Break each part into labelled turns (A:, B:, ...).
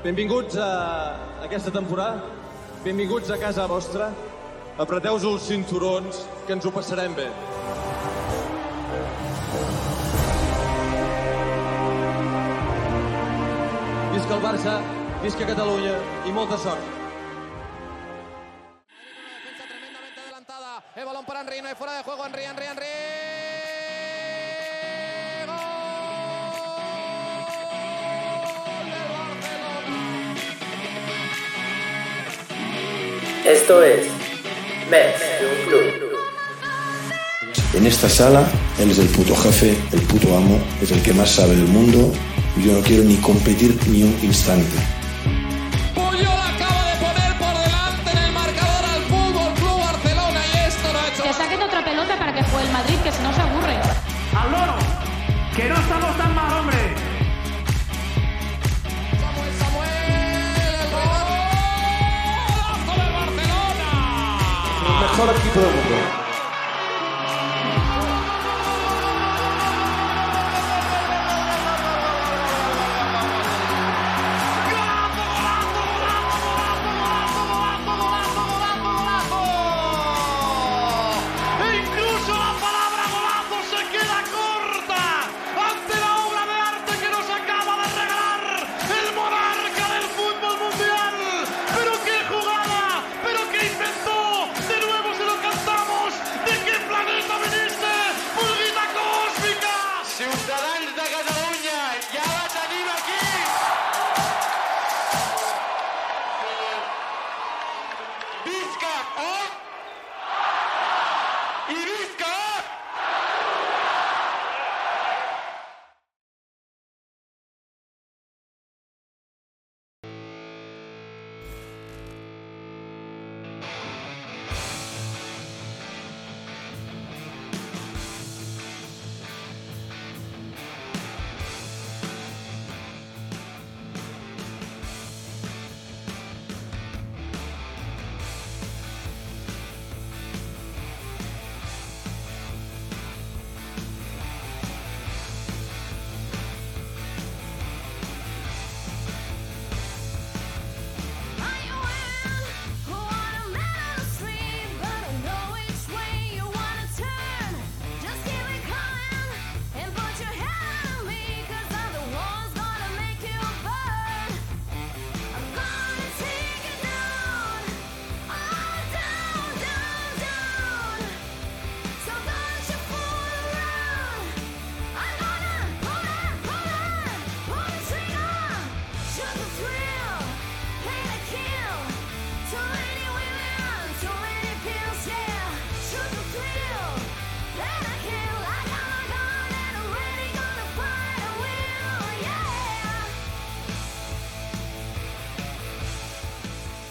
A: Benvinguts a aquesta temporada, benvinguts a casa vostra. Apreteu-vos els cinturons, que ens ho passarem bé. Visca el Barça, visca Catalunya i molta sort.
B: defensa tremendamente adelantada. El balón para Henry, no hay fuera de juego. Henry, Henry, Henry.
C: Esto es Mets Club.
D: En esta sala, él es el puto jefe, el puto amo, es el que más sabe del mundo y yo no quiero ni competir ni un instante.
A: Mejor equipo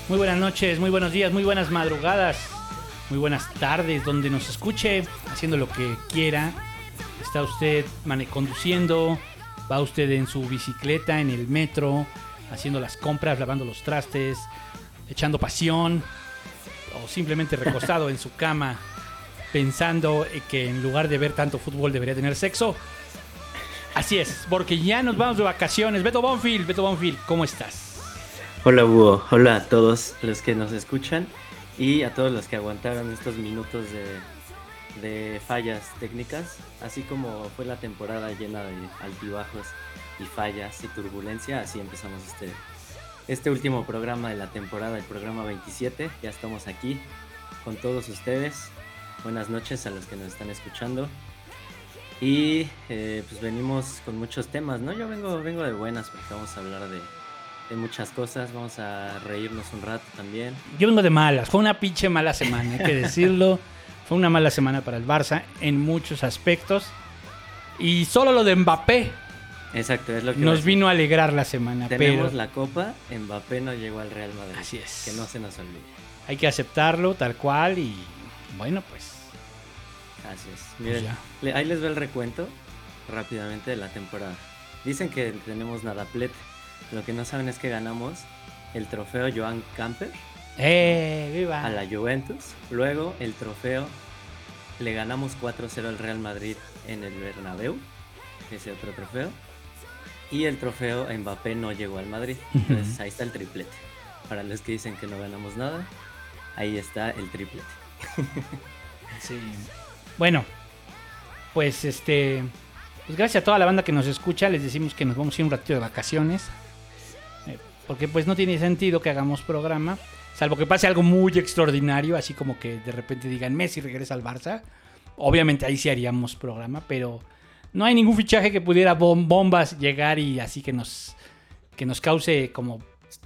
E: Muy buenas noches, muy buenos días, muy buenas madrugadas, muy buenas tardes, donde nos escuche, haciendo lo que quiera. Está usted conduciendo, va usted en su bicicleta, en el metro, haciendo las compras, lavando los trastes, echando pasión, o simplemente recostado en su cama, pensando que en lugar de ver tanto fútbol debería tener sexo. Así es, porque ya nos vamos de vacaciones. Beto Bonfield, Beto Bonfield, ¿cómo estás?
F: Hola Hugo, hola a todos los que nos escuchan y a todos los que aguantaron estos minutos de, fallas técnicas, así como fue la temporada llena de altibajos y fallas y turbulencia, así empezamos este, este último programa de la temporada, el programa 27, ya estamos aquí con todos ustedes, buenas noches a los que nos están escuchando. Y eh, pues venimos con muchos temas, ¿no? Yo vengo, vengo de buenas porque vamos a hablar de de muchas cosas. Vamos a reírnos un rato también.
E: Yo vengo de malas. Fue una pinche mala semana, hay que decirlo. Fue una mala semana para el Barça en muchos aspectos. Y solo lo de Mbappé
F: Exacto, es lo que
E: nos vino a alegrar la semana.
F: Tenemos
E: Pero
F: la copa, Mbappé no llegó al Real Madrid.
E: Así es.
F: Que no se nos olvide.
E: hay que aceptarlo tal cual. Y bueno, pues.
F: Así es. Miren,
E: ya.
F: le- ahí les va el recuento rápidamente de la temporada. Dicen que tenemos nadaplete. Lo que no saben es que ganamos el trofeo Joan Camper
E: ¡Eh! ¡Viva!
F: a la Juventus. Luego el trofeo le ganamos 4-0 al Real Madrid en el Bernabéu. Ese otro trofeo. Y el trofeo Mbappé no llegó al Madrid. Entonces ahí está el triplete. Para los que dicen que no ganamos nada, ahí está el triplete.
E: Sí. Bueno, pues este. Pues gracias a toda la banda que nos escucha. Les decimos que nos vamos a ir un ratito de vacaciones. Porque pues no tiene sentido que hagamos programa. Salvo que pase algo muy extraordinario. Así como que de repente digan Messi regresa al Barça. Obviamente ahí sí haríamos programa. Pero no hay ningún fichaje que pudiera bom- bombas llegar y así que nos. Que nos cause como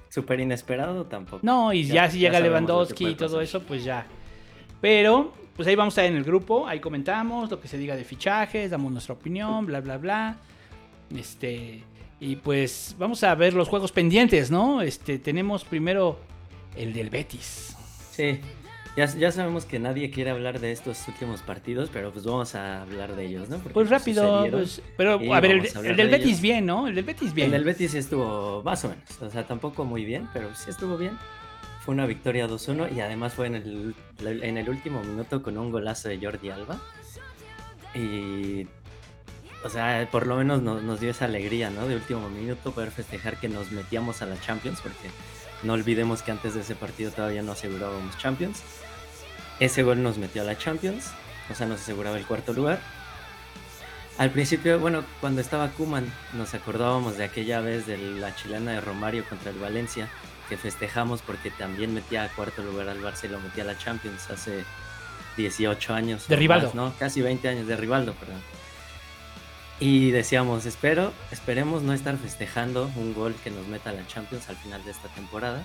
F: Súper inesperado tampoco.
E: no, y ya, si llega Lewandowski y todo eso, pues ya. Pero, pues ahí vamos a estar en el grupo, ahí comentamos lo que se diga de fichajes, damos nuestra opinión, bla, bla, bla. Este, y pues vamos a ver los juegos pendientes, ¿no? Este, tenemos primero el del Betis.
F: Sí, ya, ya sabemos que nadie quiere hablar de estos últimos partidos, pero pues vamos a hablar de ellos, ¿no? Porque,
E: Pues rápido, pues, pero a ver, el,
F: a
E: del
F: de
E: Betis
F: ellos.
E: bien, ¿no? El del Betis bien.
F: El del Betis estuvo más o menos, o sea, tampoco muy bien, pero sí estuvo bien. Fue una victoria 2-1 y además fue en el, en el último minuto con un golazo de Jordi Alba. Y, o sea, por lo menos nos, nos dio esa alegría, ¿no? De último minuto poder festejar que nos metíamos a la Champions, porque no olvidemos que antes de ese partido todavía no asegurábamos Champions. Ese gol nos metió a la Champions, o sea, nos aseguraba el cuarto lugar. Al principio, bueno, cuando estaba Kuman, nos acordábamos de aquella vez de la chilena de Romario contra el Valencia, que festejamos porque también metía a cuarto lugar al Barça y lo metía a la Champions hace 18 años.
E: De Rivaldo.
F: más, ¿no? Casi 20 años de Rivaldo, perdón. Y decíamos, espero, esperemos no estar festejando un gol que nos meta a la Champions al final de esta temporada.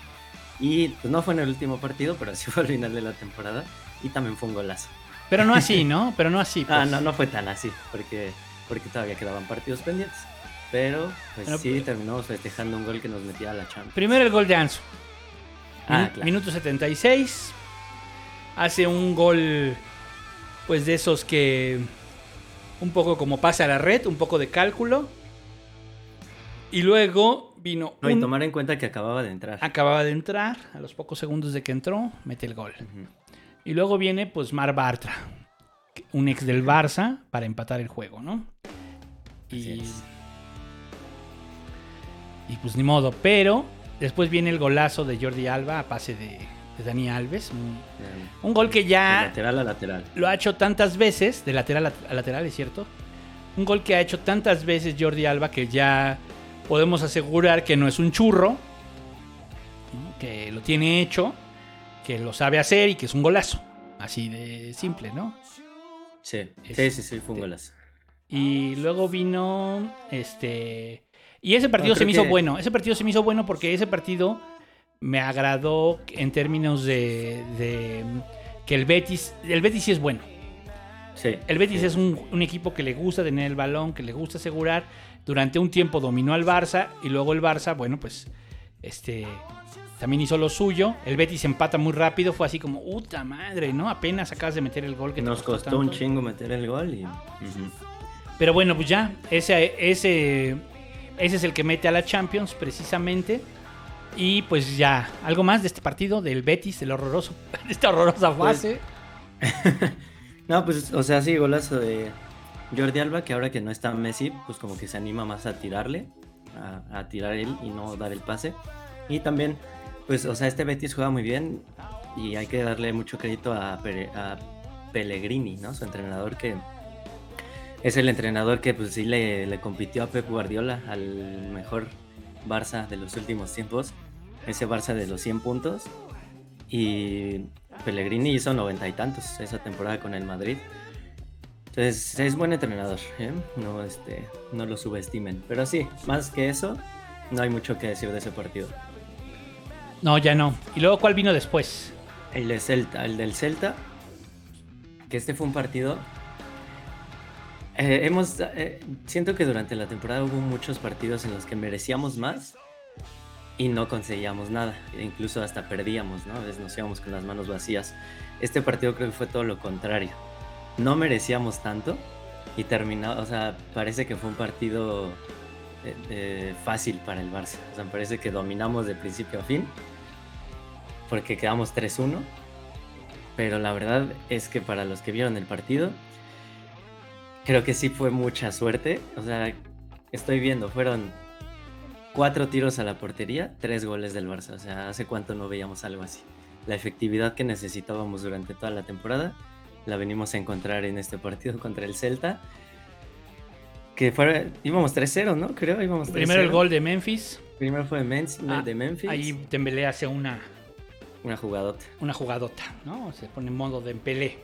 F: Y pues no fue en el último partido, pero sí fue al final de la temporada. Y también fue un golazo.
E: Pero no así, ¿no? Pero no así.
F: Ah,
E: pues.
F: no, no fue tan así, porque, porque todavía quedaban partidos pendientes. Pero, pues sí, terminamos festejando un gol que nos metía a la Champions.
E: Primero el gol de Ansu.
F: Ah, claro.
E: Minuto 76. Hace un gol, pues de esos que un poco como pasa a la red, un poco de cálculo. Y luego vino
F: No, y tomar en cuenta que acababa de entrar.
E: acababa de entrar, a los pocos segundos de que entró, mete el gol. Y luego viene pues Mar Bartra, un ex del Barça, para empatar el juego, ¿no? Y, y pues ni modo, pero después viene el golazo de Jordi Alba a pase de, de Dani Alves. Un, un gol que
F: de
E: ya
F: lateral a lateral.
E: lo ha hecho tantas veces, de lateral a lateral, es cierto. Un gol que ha hecho tantas veces Jordi Alba que ya podemos asegurar que no es un churro, ¿no? que lo tiene hecho, que lo sabe hacer y que es un golazo. Así de simple, ¿no?
F: Sí,
E: Es-
F: sí, sí, sí, fue un golazo.
E: Y luego vino este. Y ese partido
F: No,
E: se me hizo bueno. Ese partido se me hizo bueno porque ese partido me agradó en términos de, de que el Betis. El Betis sí es bueno.
F: Sí.
E: El Betis
F: sí.
E: es un, un equipo que le gusta tener el balón, que le gusta asegurar. Durante un tiempo dominó al Barça y luego el Barça, bueno, pues este también hizo lo suyo. El Betis empata muy rápido, fue así como, puta madre, ¿no? Apenas acabas de meter el gol que te
F: Nos costó un
E: tanto".
F: chingo meter el gol y...
E: Pero bueno, pues ya, ese, ese, ese es el que mete a la Champions precisamente. Y pues ya, algo más de este partido, del Betis, del horroroso, de esta horrorosa
F: Pues,
E: fase.
F: No, pues, o sea, sí, golazo de Jordi Alba, que ahora que no está Messi, pues como que se anima más a tirarle, a, a tirar él y no dar el pase. Y también, pues, o sea, este Betis juega muy bien y hay que darle mucho crédito a, Pere- a Pellegrini, ¿no? Su entrenador que es el entrenador que pues sí le, le compitió a Pep Guardiola, al mejor Barça de los últimos tiempos, ese Barça de los 100 puntos. Y Pellegrini hizo noventa y tantos esa temporada con el Madrid. Entonces es buen entrenador, ¿eh? no, este, no lo subestimen. Pero sí, más que eso, no hay mucho que decir de ese partido.
E: No, ya no. ¿Y luego cuál vino después?
F: El de Celta, el del Celta, que este fue un partido. Eh, hemos, eh, siento que durante la temporada hubo muchos partidos en los que merecíamos más y no conseguíamos nada, e incluso hasta perdíamos, ¿no? A veces nos íbamos con las manos vacías. Este partido creo que fue todo lo contrario. No merecíamos tanto y terminó, o sea, parece que fue un partido eh, fácil para el Barça. O sea, parece que dominamos de principio a fin porque quedamos 3-1. Pero la verdad es que para los que vieron el partido, creo que sí fue mucha suerte. O sea, estoy viendo, fueron cuatro tiros a la portería, tres goles del Barça. O sea, hace cuánto no veíamos algo así. La efectividad que necesitábamos durante toda la temporada la venimos a encontrar en este partido contra el Celta. Que fue, íbamos 3-0, ¿no? Creo, íbamos 3-0.
E: Primero el gol de Memphis.
F: Primero fue de, Mens-
E: Ah,
F: de Memphis.
E: Ahí Dembélé hace una,
F: Una jugadota.
E: una jugadota, ¿no? Se pone en modo Dembélé.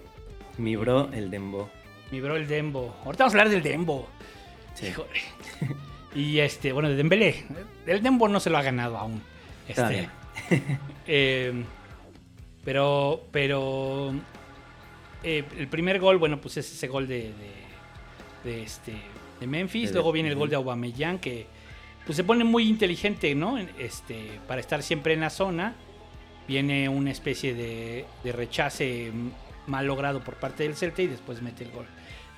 F: Mi bro, el Dembo.
E: Mi bro el Dembo. Ahorita vamos a hablar del Dembo.
F: Sí.
E: Híjole. Y este, bueno, de Dembélé. El Dembo no se lo ha ganado aún. Este, eh, pero, pero eh, el primer gol, bueno, pues es ese gol de, de, de este, de Memphis.
F: De-
E: Luego viene el gol de. Aubameyang que pues se pone muy inteligente, ¿no? Este, para estar siempre en la zona. Viene una especie de, de rechace mm, mal logrado por parte del Celta y después mete el gol.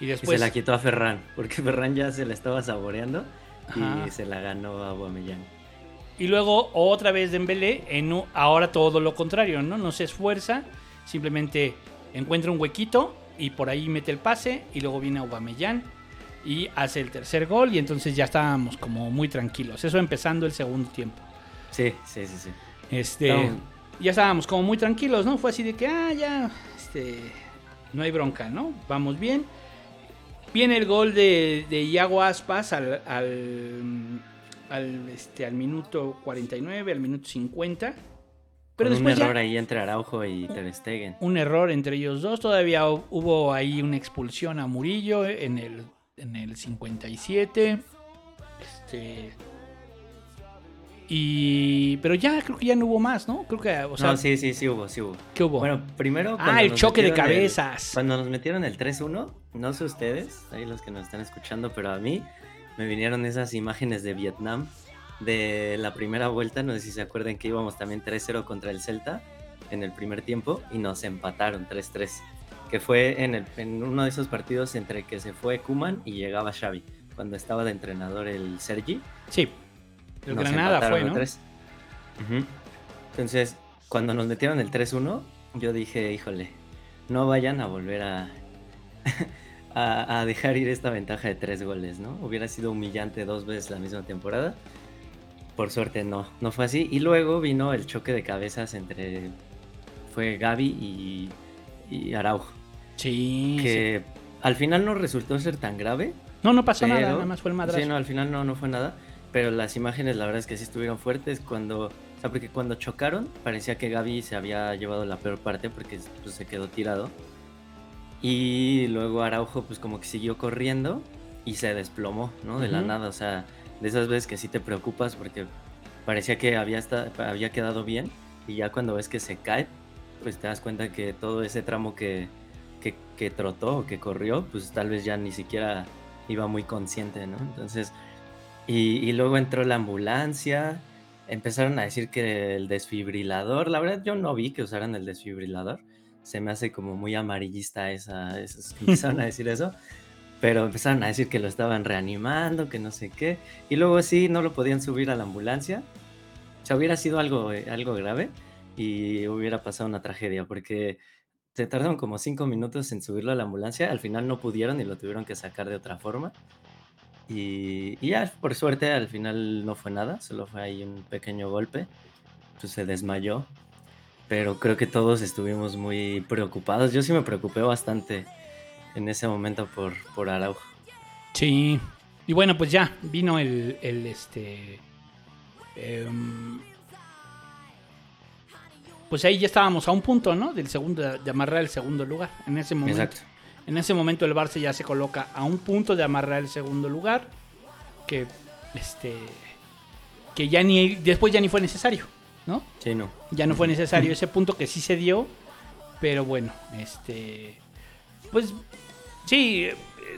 E: Y
F: Y
E: después
F: se la quitó a Ferran, porque Ferran ya se la estaba saboreando
E: Ajá.
F: y se la ganó a Aubameyang.
E: Y luego otra vez Dembélé, en un- ahora todo lo contrario, ¿no? No se esfuerza, simplemente encuentra un huequito y por ahí mete el pase y luego viene Aubameyang y hace el tercer gol y entonces ya estábamos como muy tranquilos. Eso empezando el segundo tiempo.
F: Sí, sí, sí, sí.
E: Este, ya estábamos como muy tranquilos, ¿no? Fue así de que, ah, ya, este, no hay bronca, ¿no? Vamos bien. Viene el gol de, de Iago Aspas al, al, al, este, al minuto 49, al minuto 50. Pero
F: Con un
E: ya-
F: error ahí entre Araujo y Ter Stegen.
E: un error entre ellos dos. Todavía hu- hubo ahí una expulsión a Murillo en el, en el 57. Este. Y. Pero ya creo que ya no hubo más, ¿no? Creo que. O sea,
F: no, sí, sí, sí hubo, sí hubo.
E: ¿qué hubo?
F: Bueno, primero.
E: Ah, el choque de
F: el-
E: cabezas.
F: cuando nos metieron el 3-1, no sé ustedes, ahí los que nos están escuchando, pero a mí me vinieron esas imágenes de Vietnam de la primera vuelta. No sé si se acuerdan que íbamos también 3-0 contra el Celta en el primer tiempo y nos empataron 3-3. Que fue en, el- en uno de esos partidos entre que se fue Kuman y llegaba Xavi, cuando estaba de entrenador el Sergi.
E: Sí. El
F: Nos
E: Granada fue, ¿no?
F: tres. Ujú. Entonces, cuando nos metieron el 3-1, yo dije, híjole, no vayan a volver a, a, a dejar ir esta ventaja de tres goles, ¿no? Hubiera sido humillante dos veces la misma temporada. Por suerte no, no fue así. Y luego vino el choque de cabezas entre, fue Gaby y, y Araujo,
E: Sí. sí.
F: que al final no resultó ser tan grave,
E: No, no pasó nada, nada más fue el madrazo.
F: Sí, no, al final no, no fue nada. Pero las imágenes, la verdad es que sí estuvieron fuertes. Cuando, o sea, porque cuando chocaron, parecía que Gaby se había llevado la peor parte porque pues, se quedó tirado. Y luego Araujo, pues como que siguió corriendo y se desplomó, ¿no? De la nada. O sea, de esas veces que sí te preocupas porque parecía que había, esta- había quedado bien. Y ya cuando ves que se cae, pues te das cuenta que todo ese tramo que, que, que trotó o que corrió, pues tal vez ya ni siquiera iba muy consciente, ¿no? Entonces, y, y luego entró la ambulancia, empezaron a decir que el desfibrilador, la verdad yo no vi que usaran el desfibrilador, se me hace como muy amarillista esa, esos que empezaron a decir eso, pero empezaron a decir que lo estaban reanimando, que no sé qué, y luego sí, no lo podían subir a la ambulancia, o sea, hubiera sido algo, eh, algo grave y hubiera pasado una tragedia, porque se tardaron como cinco minutos en subirlo a la ambulancia, al final no pudieron y lo tuvieron que sacar de otra forma. Y, y ya, por suerte, al final no fue nada, solo fue ahí un pequeño golpe, pues se desmayó. Pero creo que todos estuvimos muy preocupados. Yo sí me preocupé bastante en ese momento por, por Araujo.
E: Sí. Y bueno, pues ya vino el, el este. em, pues ahí ya estábamos a un punto, ¿no? Del segundo, de amarrar el segundo lugar. En ese momento.
F: Exacto.
E: En ese momento el Barça ya se coloca a un punto de amarrar el segundo lugar. Que este. Que ya ni. Después ya ni fue necesario, ¿no?
F: Sí, no.
E: Ya no fue necesario ese punto que sí se dio. Pero bueno, este. Pues sí,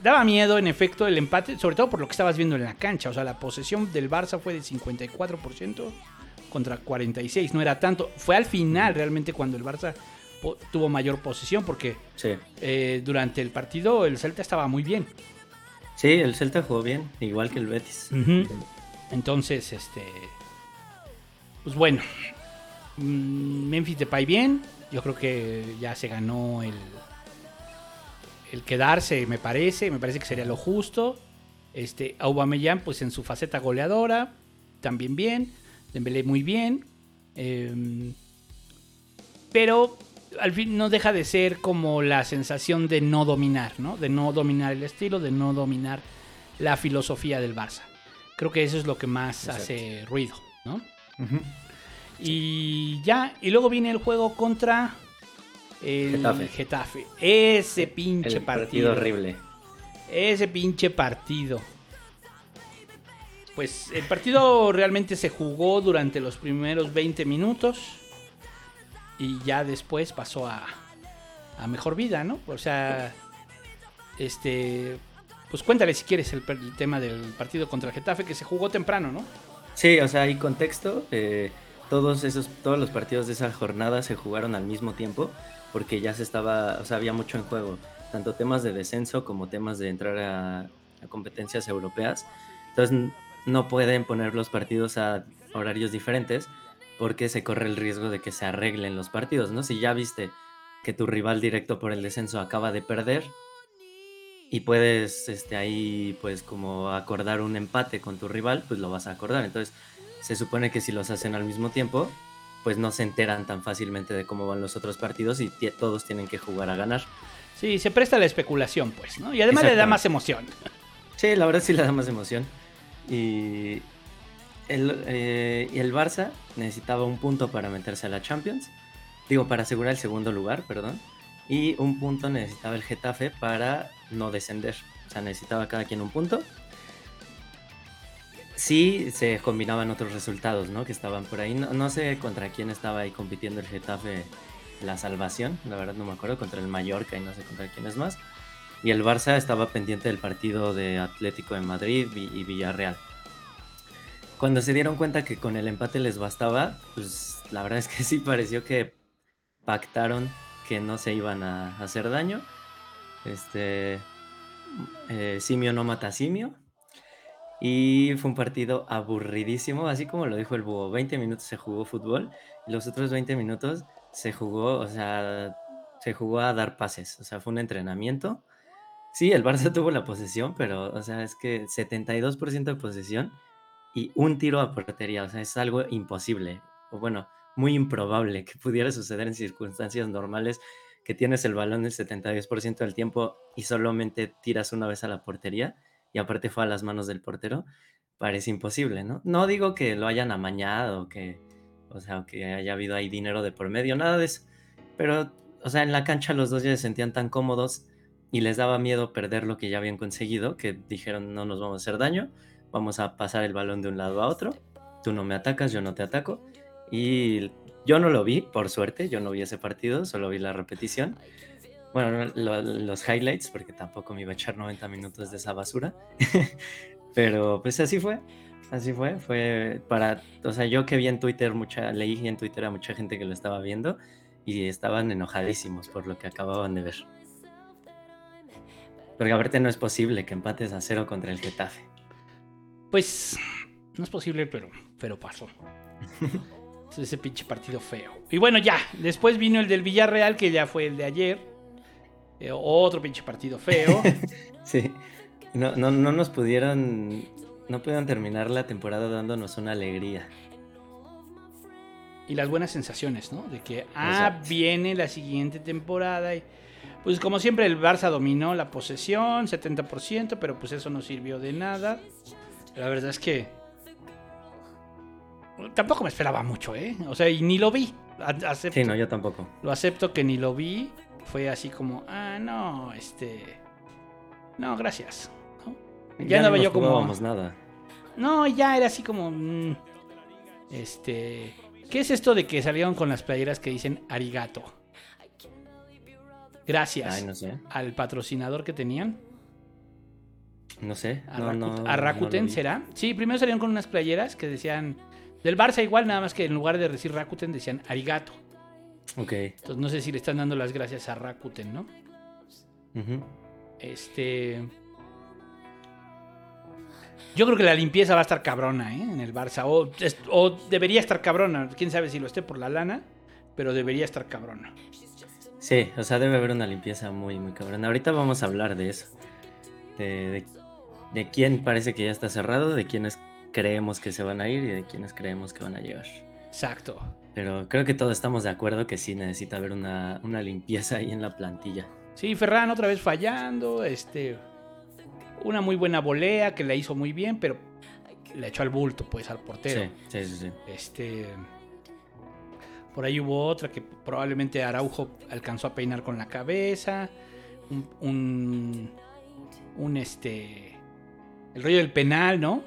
E: daba miedo en efecto el empate, sobre todo por lo que estabas viendo en la cancha. O sea, la posesión del Barça fue de 54% contra 46%. No era tanto. Fue al final realmente cuando el Barça tuvo mayor posesión porque
F: Sí.
E: eh, durante el partido el Celta estaba muy bien.
F: Sí, el Celta jugó bien, igual que el Betis.
E: Entonces, este. Pues bueno. mm, Memphis Depay bien. Yo creo que ya se ganó el. El quedarse, me parece. Me parece que sería lo justo. Este, Aubameyang, pues en su faceta goleadora. también bien, Dembélé muy bien, eh, pero al fin no deja de ser como la sensación de no dominar, ¿no? De no dominar el estilo, de no dominar la filosofía del Barça. Creo que eso es lo que más
F: Exacto.
E: hace ruido, ¿no? Y ya, y luego viene el juego contra el
F: Getafe.
E: Getafe. Ese pinche
F: El
E: partido.
F: partido horrible.
E: Ese pinche partido. Pues el partido realmente se jugó durante los primeros 20 minutos y ya después pasó a, a mejor vida, ¿no? O sea, este, pues cuéntale si quieres el, el tema del partido contra el Getafe que se jugó temprano, ¿no?
F: Sí, o sea, hay contexto. eh, todos esos, todos los partidos de esa jornada se jugaron al mismo tiempo porque ya se estaba, o sea, había mucho en juego, tanto temas de descenso como temas de entrar a, a competencias europeas. Entonces no pueden poner los partidos a horarios diferentes porque se corre el riesgo de que se arreglen los partidos, ¿no? Si ya viste que tu rival directo por el descenso acaba de perder y puedes este, ahí pues como acordar un empate con tu rival, pues lo vas a acordar. Entonces se supone que si los hacen al mismo tiempo, pues no se enteran tan fácilmente de cómo van los otros partidos y todos tienen que jugar a ganar.
E: Sí, se presta la especulación, pues, ¿no? Y además le da más emoción.
F: Sí, la verdad sí le da más emoción. Y el, eh, el Barça necesitaba un punto para meterse a la Champions. Digo, para asegurar el segundo lugar, perdón. Y un punto necesitaba el Getafe para no descender. O sea, necesitaba cada quien un punto. Sí, se combinaban otros resultados, ¿no? Que estaban por ahí. No, sé contra quién estaba ahí compitiendo el Getafe la salvación. La verdad no me acuerdo. Contra el Mallorca y no sé contra quién es más. Y el Barça estaba pendiente del partido de Atlético de Madrid y Villarreal. Cuando se dieron cuenta que con el empate les bastaba, pues la verdad es que sí pareció que pactaron que no se iban a hacer daño. Este eh, simio no mata simio. Y fue un partido aburridísimo, así como lo dijo el búho. 20 minutos se jugó fútbol y los otros 20 minutos se jugó, o sea, se jugó a dar pases. O sea, fue un entrenamiento. Sí, el Barça tuvo la posesión, pero, o sea, es que 72% de posesión y un tiro a portería. O sea, es algo imposible. O bueno, muy improbable que pudiera suceder en circunstancias normales que tienes el balón el 72% del tiempo y solamente tiras una vez a la portería y aparte fue a las manos del portero, parece imposible, ¿no? No digo que lo hayan amañado, que, o sea, que haya habido ahí dinero de por medio, nada de eso. Pero, o sea, en la cancha los dos ya se sentían tan cómodos y les daba miedo perder lo que ya habían conseguido, que dijeron no nos vamos a hacer daño, vamos a pasar el balón de un lado a otro, tú no me atacas, yo no te ataco. Y yo no lo vi, por suerte, yo no vi ese partido, solo vi la repetición. Bueno, no, lo- los highlights, porque tampoco me iba a echar 90 minutos de esa basura. Pero pues así fue, así fue. Fue para, o sea, yo que vi en Twitter, mucha, leí en Twitter a mucha gente que lo estaba viendo y estaban enojadísimos por lo que acababan de ver. Porque aparte no es posible que empates a cero contra el Getafe.
E: Pues no es posible, pero, pero pasó. Es Ese pinche partido feo. Y bueno, ya. Después vino el del Villarreal, que ya fue el de ayer. Eh, otro pinche partido feo.
F: Sí, no, no, no nos pudieron, no pudieron terminar la temporada dándonos una alegría.
E: y las buenas sensaciones, ¿no? De que, ah,
F: Exacto.
E: viene la siguiente temporada. Y, pues como siempre, el Barça dominó la posesión, 70%, pero pues eso no sirvió de nada. La verdad es que tampoco me esperaba mucho, ¿eh? O sea, y ni lo vi. Acepto,
F: Sí, no, yo tampoco.
E: Lo acepto que ni lo vi. Fue así como, ah, no, este... No, gracias. ¿no? Ya, andaba
F: no
E: yo como...
F: jugábamos nada.
E: No, ya era así como. mm, este. ¿Qué es esto de que salieron con las playeras que dicen arigato? Gracias
F: Ay, no sé,
E: al patrocinador que tenían.
F: No sé.
E: A,
F: no,
E: Rakuten-
F: no,
E: a. ¿será? Sí, primero salieron con unas playeras que decían. Del Barça igual, nada más que en lugar de decir Rakuten decían arigato.
F: Ok.
E: Entonces no sé si le están dando las gracias a Rakuten, ¿no? Este. Yo creo que la limpieza va a estar cabrona, ¿eh? En el Barça. O, es- o debería estar cabrona. Quién sabe si lo esté por la lana. Pero debería estar cabrona.
F: Sí, o sea, debe haber una limpieza muy, muy cabrona. Ahorita vamos a hablar de eso. De, de, de quién parece que ya está cerrado, de quién es creemos que se van a ir y de quienes creemos que van a llegar.
E: Exacto.
F: Pero creo que todos estamos de acuerdo que sí necesita haber una, una limpieza ahí en la plantilla.
E: Sí, Ferran otra vez fallando, este una muy buena volea que la hizo muy bien, pero la echó al bulto, pues, al portero.
F: Sí, sí, sí, sí.
E: Este. Por ahí hubo otra que probablemente Araujo alcanzó a peinar con la cabeza. Un. un, un, este. El rollo del penal, ¿no?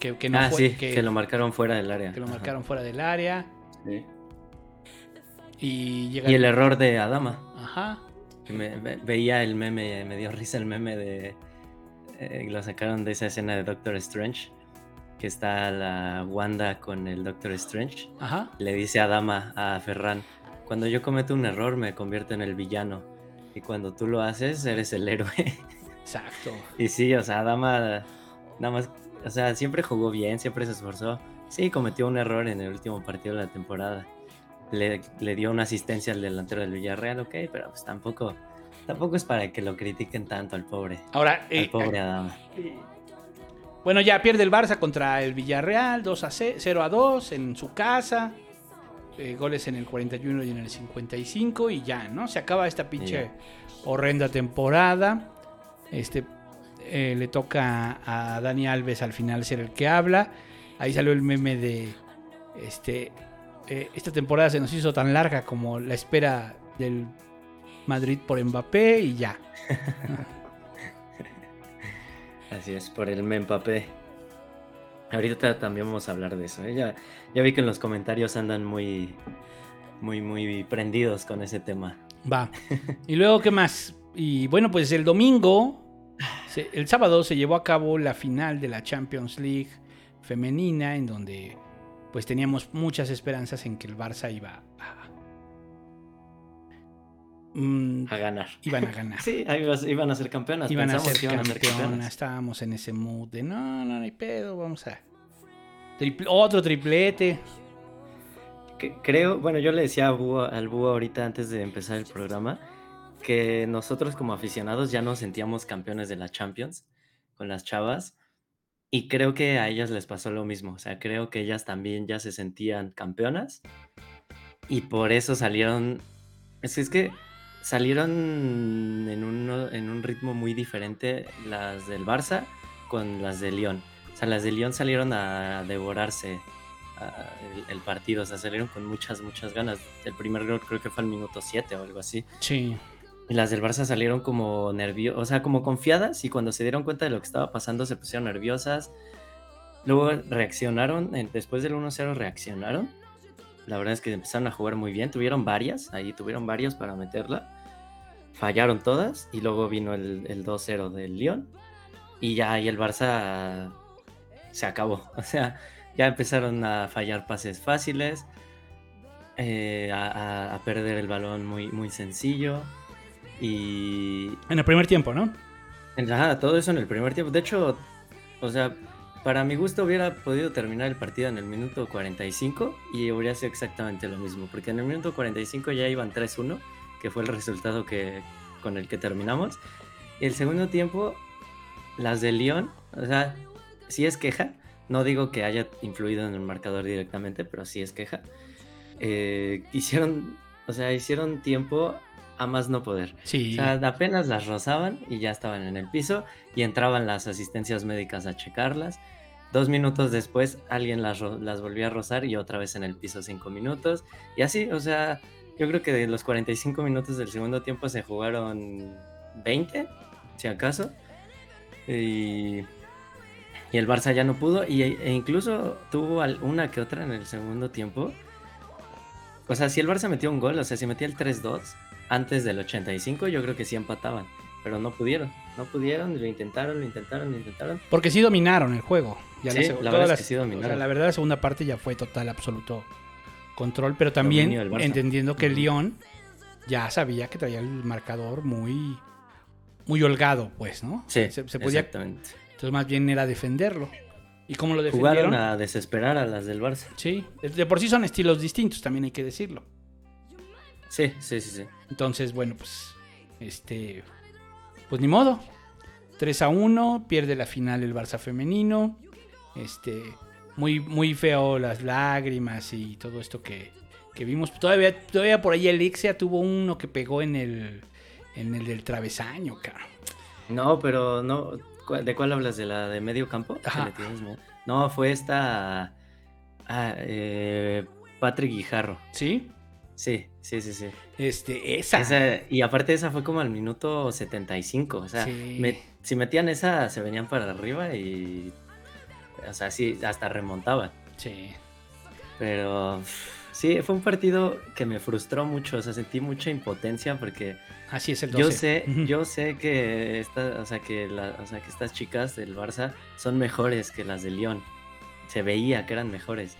E: Que, que no
F: ah,
E: fue.
F: sí, que, lo marcaron fuera del área.
E: que lo
F: Ajá.
E: marcaron fuera del área.
F: Sí.
E: Y llega.
F: Y el error de Adama.
E: Ajá.
F: me- veía el meme, me dio risa el meme de. eh, lo sacaron de esa escena de Doctor Strange. Que está la Wanda con el Doctor Strange.
E: Ajá.
F: Le dice Adama a Ferran: Cuando yo cometo un error, me convierto en el villano. Y cuando tú lo haces, eres el héroe.
E: Exacto.
F: y sí, o sea, Adama. Nada más. O sea, siempre jugó bien, siempre se esforzó. Sí, cometió un error en el último partido de la temporada. Le, le dio una asistencia al delantero del Villarreal, ok, pero pues tampoco. Tampoco es para que lo critiquen tanto al pobre.
E: Ahora,
F: Al
E: eh,
F: pobre Adama.
E: Bueno, ya pierde el Barça contra el Villarreal, 2 a 0 a 2 en su casa. Eh, goles en el 41 y en el 55 y ya, ¿no? Se acaba esta pinche horrenda temporada. Este eh, le toca a Dani Alves al final ser el que habla. Ahí salió el meme de este eh, esta temporada se nos hizo tan larga como la espera del Madrid por Mbappé y ya.
F: Así es, por el Mbappé. Ahorita también vamos a hablar de eso. ¿eh? Ya, ya vi que en los comentarios andan muy, muy, muy prendidos con ese tema.
E: Va. Y luego, ¿qué más? Y bueno, pues el domingo, el sábado se llevó a cabo la final de la Champions League femenina, en donde pues teníamos muchas esperanzas en que el Barça iba a... Mm,
F: A ganar.
E: iban a ganar.
F: Sí, iban a ser campeonas.
E: Iban a ser
F: que iban a ser
E: campeonas.
F: campeonas.
E: Estábamos en ese mood de no, no, no hay pedo, vamos a... Triple- otro triplete.
F: Que- Creo, bueno, yo le decía a Búho- al Búho ahorita antes de empezar el programa que nosotros como aficionados ya nos sentíamos campeones de la Champions con las chavas y creo que a ellas les pasó lo mismo, o sea, creo que ellas también ya se sentían campeonas y por eso salieron, es, es que salieron en, uno- en un ritmo muy diferente las del Barça con las de Lyon, o sea, las de Lyon salieron a devorarse a- el, el partido, o sea, salieron con muchas, muchas ganas. El primer gol creo que fue al minuto 7 o algo así.
E: Sí.
F: Las del Barça salieron como nerviosas, o sea, como confiadas y cuando se dieron cuenta de lo que estaba pasando se pusieron nerviosas. Luego reaccionaron, después del 1-0 reaccionaron. La verdad es que empezaron a jugar muy bien, tuvieron varias, ahí tuvieron varias para meterla. Fallaron todas y luego vino el, el 2-0 del Lyon. Y ya ahí el Barça se acabó. O sea, ya empezaron a fallar pases fáciles, eh, a- a perder el balón muy, muy sencillo. Y
E: En el primer tiempo, ¿no?
F: en- ajá, todo eso en el primer tiempo. De hecho, o sea, para mi gusto hubiera podido terminar el partido en el minuto 45 y hubiera sido exactamente lo mismo. Porque en el minuto 45 ya iban 3-1, que fue el resultado que, con el que terminamos. Y el segundo tiempo, las de Lyon, o sea, sí es queja. No digo que haya influido en el marcador directamente, pero sí es queja. Eh, hicieron, o sea, hicieron tiempo a más no poder.
E: Sí.
F: O sea, apenas las rozaban y ya estaban en el piso y entraban las asistencias médicas a checarlas. Dos minutos después alguien las, las volvió a rozar y otra vez en el piso cinco minutos. Y así, o sea, yo creo que de los 45 minutos del segundo tiempo se jugaron 20, si acaso. Y, y el Barça ya no pudo y, e incluso tuvo una que otra en el segundo tiempo. O sea, si el Barça metió un gol, o sea, si metía el 3-2 antes del 85, yo creo que sí empataban. Pero no pudieron, no pudieron, lo intentaron, lo intentaron, lo intentaron.
E: Porque sí dominaron el juego. Ya
F: Sí, la
E: todas
F: verdad es
E: las-
F: que sí dominaron.
E: o sea, la verdad, la segunda parte ya fue total, absoluto control. Pero también entendiendo que el. Lyon ya sabía que traía el marcador muy, muy holgado, pues, ¿no?
F: Sí,
E: se, se podía.
F: exactamente.
E: Entonces, más bien era defenderlo. ¿Y cómo lo defendieron?
F: Jugaron a desesperar a las del Barça.
E: Sí, de por sí son estilos distintos, también hay que decirlo.
F: Sí, sí, sí, sí.
E: Entonces, bueno, pues, este, pues ni modo. 3 a 1, pierde la final el Barça femenino. Este, muy, muy feo las lágrimas y todo esto que, que vimos. Todavía, todavía por ahí Elixia tuvo uno que pegó en el, en el del travesaño, cara.
F: No, pero no. ¿cu- ¿De cuál hablas? ¿De la de medio campo?
E: Ajá.
F: No, fue esta. ah, eh, Patrick Guijarro.
E: ¿Sí?
F: Sí, sí, sí, sí.
E: Este, esa.
F: Esa- y aparte esa fue como al minuto 75. O sea,
E: Sí.
F: me- si metían esa, se venían para arriba y. O sea, sí, hasta remontaban.
E: Sí.
F: Pero sí, fue un partido que me frustró mucho. O sea, sentí mucha impotencia porque
E: Así es el 12.
F: yo sé, yo sé que, esta, o sea, que, la- o sea, que estas chicas del Barça son mejores que las de Lyon. Se veía que eran mejores.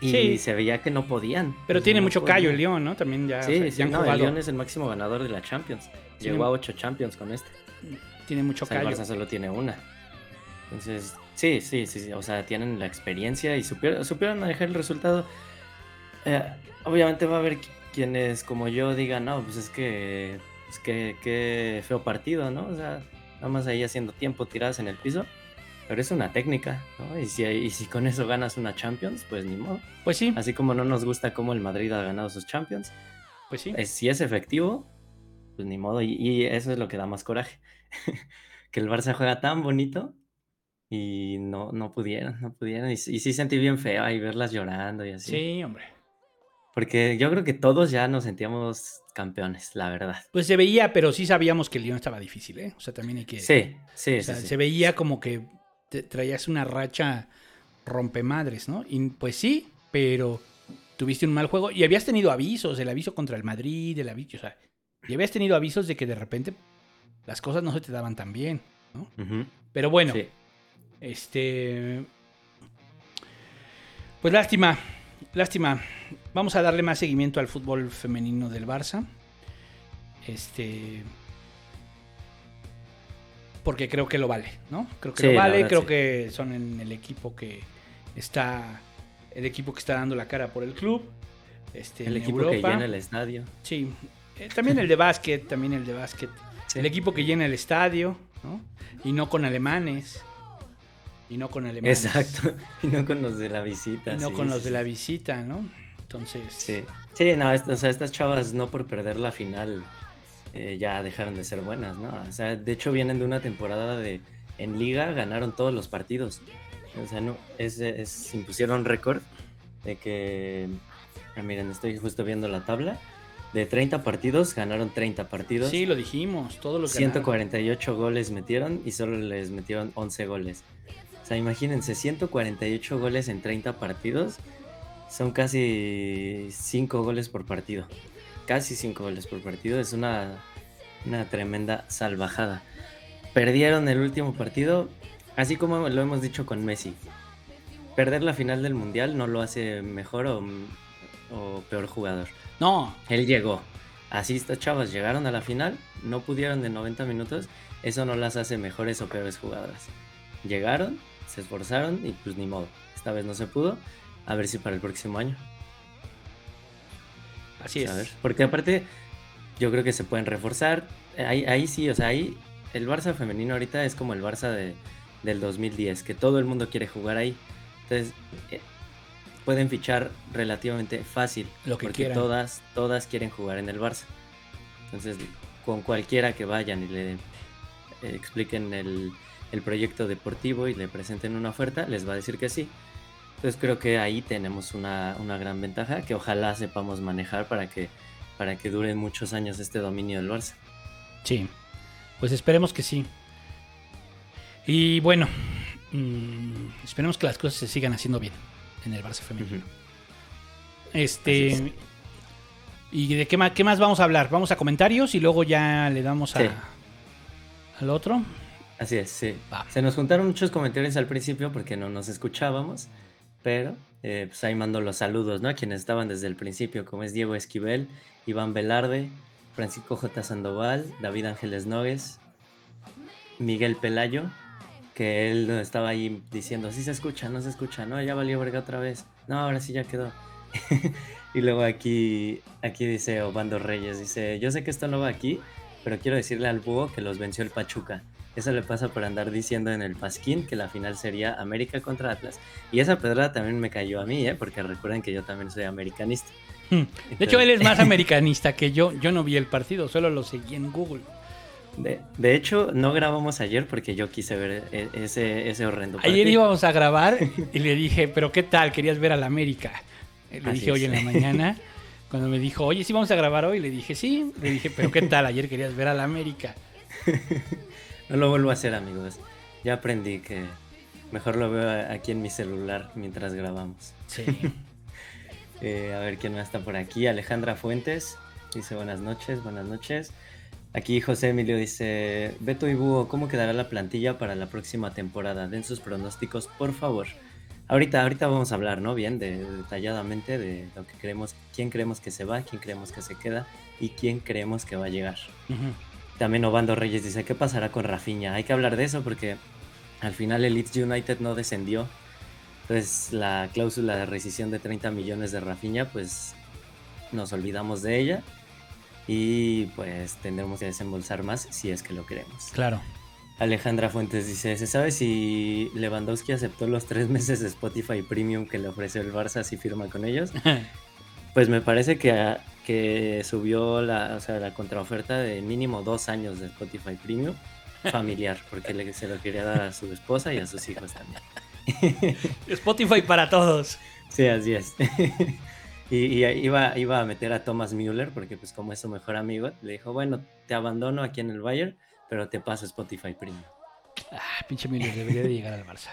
F: Y
E: Sí.
F: se veía que no podían.
E: Pero
F: O
E: tiene
F: no
E: mucho callo el León, ¿no? También ya, o
F: Sí,
E: sea,
F: sí,
E: ya han
F: no, el. Lyon es el máximo ganador de la Champions.
E: Tiene-
F: Llegó a ocho Champions con este.
E: Tiene mucho
F: O sea, el
E: callo.
F: Barça solo tiene una. Entonces, sí, sí, sí, sí, O sea, tienen la experiencia y supieron, supieron manejar el resultado. Eh, obviamente va a haber qui- quienes como yo digan, no, pues es que, que, qué feo partido, ¿no? O sea, nada más ahí haciendo tiempo tiradas en el piso. Pero es una técnica, ¿no? Y si, y si con eso ganas una Champions, pues ni modo.
E: Pues sí,
F: Así como no nos gusta cómo el Madrid ha ganado sus Champions,
E: pues sí.
F: eh, si es efectivo, pues ni modo. Y, y eso es lo que da más coraje. que el Barça juega tan bonito y no, no pudieron, no pudieron. Y, sí- y sí sentí bien feo ahí verlas llorando y así.
E: Sí, hombre.
F: Porque yo creo que todos ya nos sentíamos campeones, la verdad.
E: Pues se veía, pero sí sabíamos que el León estaba difícil, ¿eh? O sea, también hay que...
F: Sí, sí,
E: o
F: sí,
E: sea,
F: sí.
E: se veía como que te- traías una racha rompemadres, ¿no? Y pues sí, pero tuviste un mal juego y habías tenido avisos, el aviso contra el Madrid, el aviso, o sea, y habías tenido avisos de que de repente las cosas no se te daban tan bien, ¿no? Pero bueno,
F: sí.
E: este... Pues lástima, lástima. Vamos a darle más seguimiento al fútbol femenino del Barça. Este... Porque creo que lo vale, ¿no? Creo que
F: Sí,
E: lo vale, creo
F: sí.
E: que son en el equipo que está... El equipo que está dando la cara por el club. Este,
F: El
E: en
F: equipo que llena el estadio.
E: Sí, eh, también el de básquet, también el de básquet.
F: Sí.
E: El equipo que llena el estadio, ¿no? Y no con alemanes. Y no con alemanes.
F: Exacto. Y no con los de la visita.
E: Y no
F: sí,
E: con
F: sí,
E: los de la visita, ¿no? Entonces,
F: Sí, sí, no, est- o sea, estas chavas no por perder la final eh, ya dejaron de ser buenas, ¿no? O sea, de hecho vienen de una temporada de en liga ganaron todos los partidos. O sea, no, es, es- impusieron récord de que, ah, miren, estoy justo viendo la tabla, de 30 partidos ganaron 30 partidos.
E: sí, lo dijimos, todos los ganaron.
F: 148 goles metieron y solo les metieron 11 goles. O sea, imagínense, 148 goles en 30 partidos son casi 5 goles por partido. Casi 5 goles por partido. Es una, una tremenda salvajada. Perdieron el último partido, así como lo hemos dicho con Messi. Perder la final del Mundial no lo hace mejor o, o peor jugador.
E: No,
F: Él llegó. Así estas chavas llegaron a la final, no pudieron de 90 minutos, eso no las hace mejores o peores jugadoras. Llegaron, se esforzaron y pues ni modo. Esta vez no se pudo. A ver si para el próximo año.
E: Así es.
F: Porque aparte, yo creo que se pueden reforzar. Eh, Ahí, ahí sí, o sea, ahí el Barça femenino ahorita es como el Barça de, del 2010, que todo el mundo quiere jugar ahí. Entonces, eh, pueden fichar relativamente fácil.
E: Lo que
F: porque
E: quieran.
F: todas, todas quieren jugar en el Barça. Entonces, con cualquiera que vayan y le eh, expliquen el, el proyecto deportivo y le presenten una oferta, les va a decir que sí. Entonces creo que ahí tenemos una, una gran ventaja que ojalá sepamos manejar para que, para que dure muchos años este dominio del Barça.
E: Sí, pues esperemos que sí. Y bueno, mm, esperemos que las cosas se sigan haciendo bien en el Barça femenino. Este. ¿Y de qué más, qué más vamos a hablar? Vamos a comentarios y luego ya le damos a,
F: Sí.
E: al otro.
F: Así es, sí.
E: Va.
F: Se nos juntaron muchos comentarios al principio porque no nos escuchábamos, pero eh, pues ahí mando los saludos, ¿no? A quienes estaban desde el principio, como es Diego Esquivel, Iván Velarde, Francisco J. Sandoval, David Ángeles Nogues, Miguel Pelayo, que él estaba ahí diciendo, sí se escucha, no se escucha, no, ya valió verga otra vez, no, ahora sí ya quedó. y luego aquí, aquí dice Obando Reyes, dice, yo sé que esto no va aquí, pero quiero decirle al búho que los venció el Pachuca. Eso le pasa por andar diciendo en el pasquín que la final sería América contra Atlas. Y esa pedrada también me cayó a mí, ¿eh? Porque recuerden que yo también soy americanista.
E: Hmm. De hecho, él es más americanista que yo. Yo no vi el partido, solo lo seguí en Google.
F: De, de hecho, no grabamos ayer porque yo quise ver e- ese, ese horrendo
E: Ayer
F: partido.
E: íbamos a grabar y le dije, pero ¿qué tal? ¿Querías ver al América? Le
F: Así
E: dije hoy en la mañana, cuando me dijo, oye, sí vamos a grabar hoy, le dije, sí. Le dije, pero ¿qué tal? Ayer querías ver al América.
F: No lo vuelvo a hacer, amigos. Ya aprendí que mejor lo veo aquí en mi celular mientras grabamos.
E: Sí.
F: Eh, a ver quién más está por aquí. Alejandra Fuentes dice buenas noches, buenas noches. Aquí José Emilio dice, Beto y Búho, ¿cómo quedará la plantilla para la próxima temporada? Den sus pronósticos, por favor. Ahorita, ahorita vamos a hablar, ¿no? Bien, de, detalladamente de lo que creemos, quién creemos que se va, quién creemos que se queda y quién creemos que va a llegar.
E: Ujú.
F: También Obando Reyes dice, ¿qué pasará con Rafinha? Hay que hablar de eso porque al final el Leeds United no descendió. Entonces la cláusula de rescisión de 30 millones de Rafinha, pues nos olvidamos de ella. Y pues tendremos que desembolsar más si es que lo queremos.
E: Claro.
F: Alejandra Fuentes dice, ¿se sabe si Lewandowski aceptó los tres meses de Spotify Premium que le ofreció el Barça si firma con ellos? Pues me parece que, que subió la, o sea, la contraoferta de mínimo dos años de Spotify Premium familiar, porque le, se lo quería dar a su esposa y a sus hijos también.
E: Spotify para todos.
F: Sí, así es. y y iba, iba a meter a Thomas Müller, porque pues como es su mejor amigo, le dijo, bueno, te abandono aquí en el Bayern, pero te paso Spotify Premium.
E: Ah, pinche Miller debería de llegar al Barça.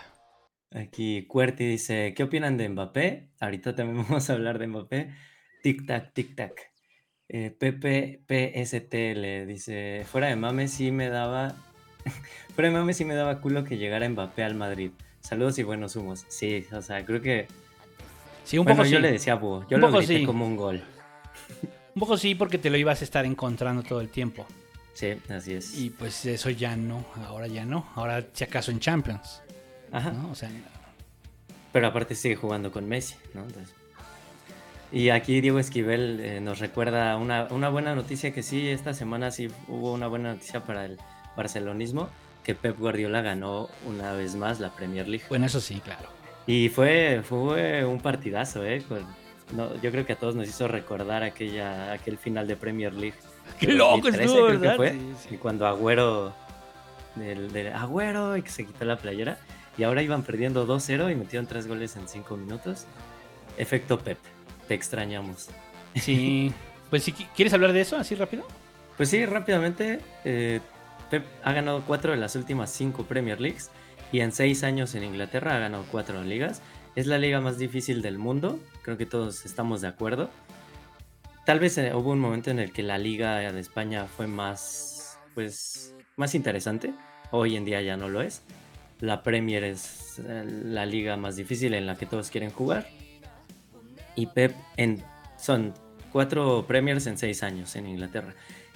F: Aquí Cuerti dice, ¿qué opinan de Mbappé? Ahorita también vamos a hablar de Mbappé. Tic tac, tic tac. Eh, Pepe PSTL dice, fuera de mame sí me daba, fuera de mame sí me daba culo que llegara Mbappé al Madrid. Saludos y buenos humos. Sí, o sea, creo que...
E: Sí, un
F: bueno,
E: poco
F: yo
E: sí.
F: le decía Búho, yo
E: Un
F: lo
E: poco
F: grité
E: sí.
F: como un gol.
E: Un poco sí, porque te lo ibas a estar encontrando todo el tiempo.
F: Sí, así es.
E: Y pues eso ya no, ahora ya no. Ahora si acaso en Champions.
F: Ajá.
E: ¿no? O sea,
F: Pero aparte sigue jugando con Messi, ¿no? Entonces- Y aquí Diego Esquivel eh, nos recuerda una, una buena noticia que sí, esta semana sí hubo una buena noticia para el barcelonismo, que Pep Guardiola ganó una vez más la Premier League.
E: bueno, eso sí, claro.
F: Y fue, fue un partidazo, ¿eh? Con- no, yo creo que a todos nos hizo recordar aquella, aquel final de Premier League.
E: Qué loco
F: 2013,
E: estuvo,
F: creo que
E: ¿verdad?
F: fue,
E: Sí, sí.
F: Y cuando Agüero, del, del Agüero, y que se quitó la playera, y ahora iban perdiendo 2-0 y metieron 3 goles en 5 minutos. Efecto Pep, te extrañamos.
E: Sí. Pues si qui- quieres hablar de eso así rápido.
F: Pues sí, rápidamente, eh, Pep ha ganado 4 de las últimas 5 Premier Leagues y en 6 años en Inglaterra ha ganado 4 ligas. Es la liga más difícil del mundo, creo que todos estamos de acuerdo. Tal vez eh, hubo un momento en el que la liga de España fue más, pues, más interesante. Hoy en día ya no lo es. La Premier es eh, la liga más difícil en la que todos quieren jugar. Y Pep en, son cuatro Premiers en seis años en Inglaterra.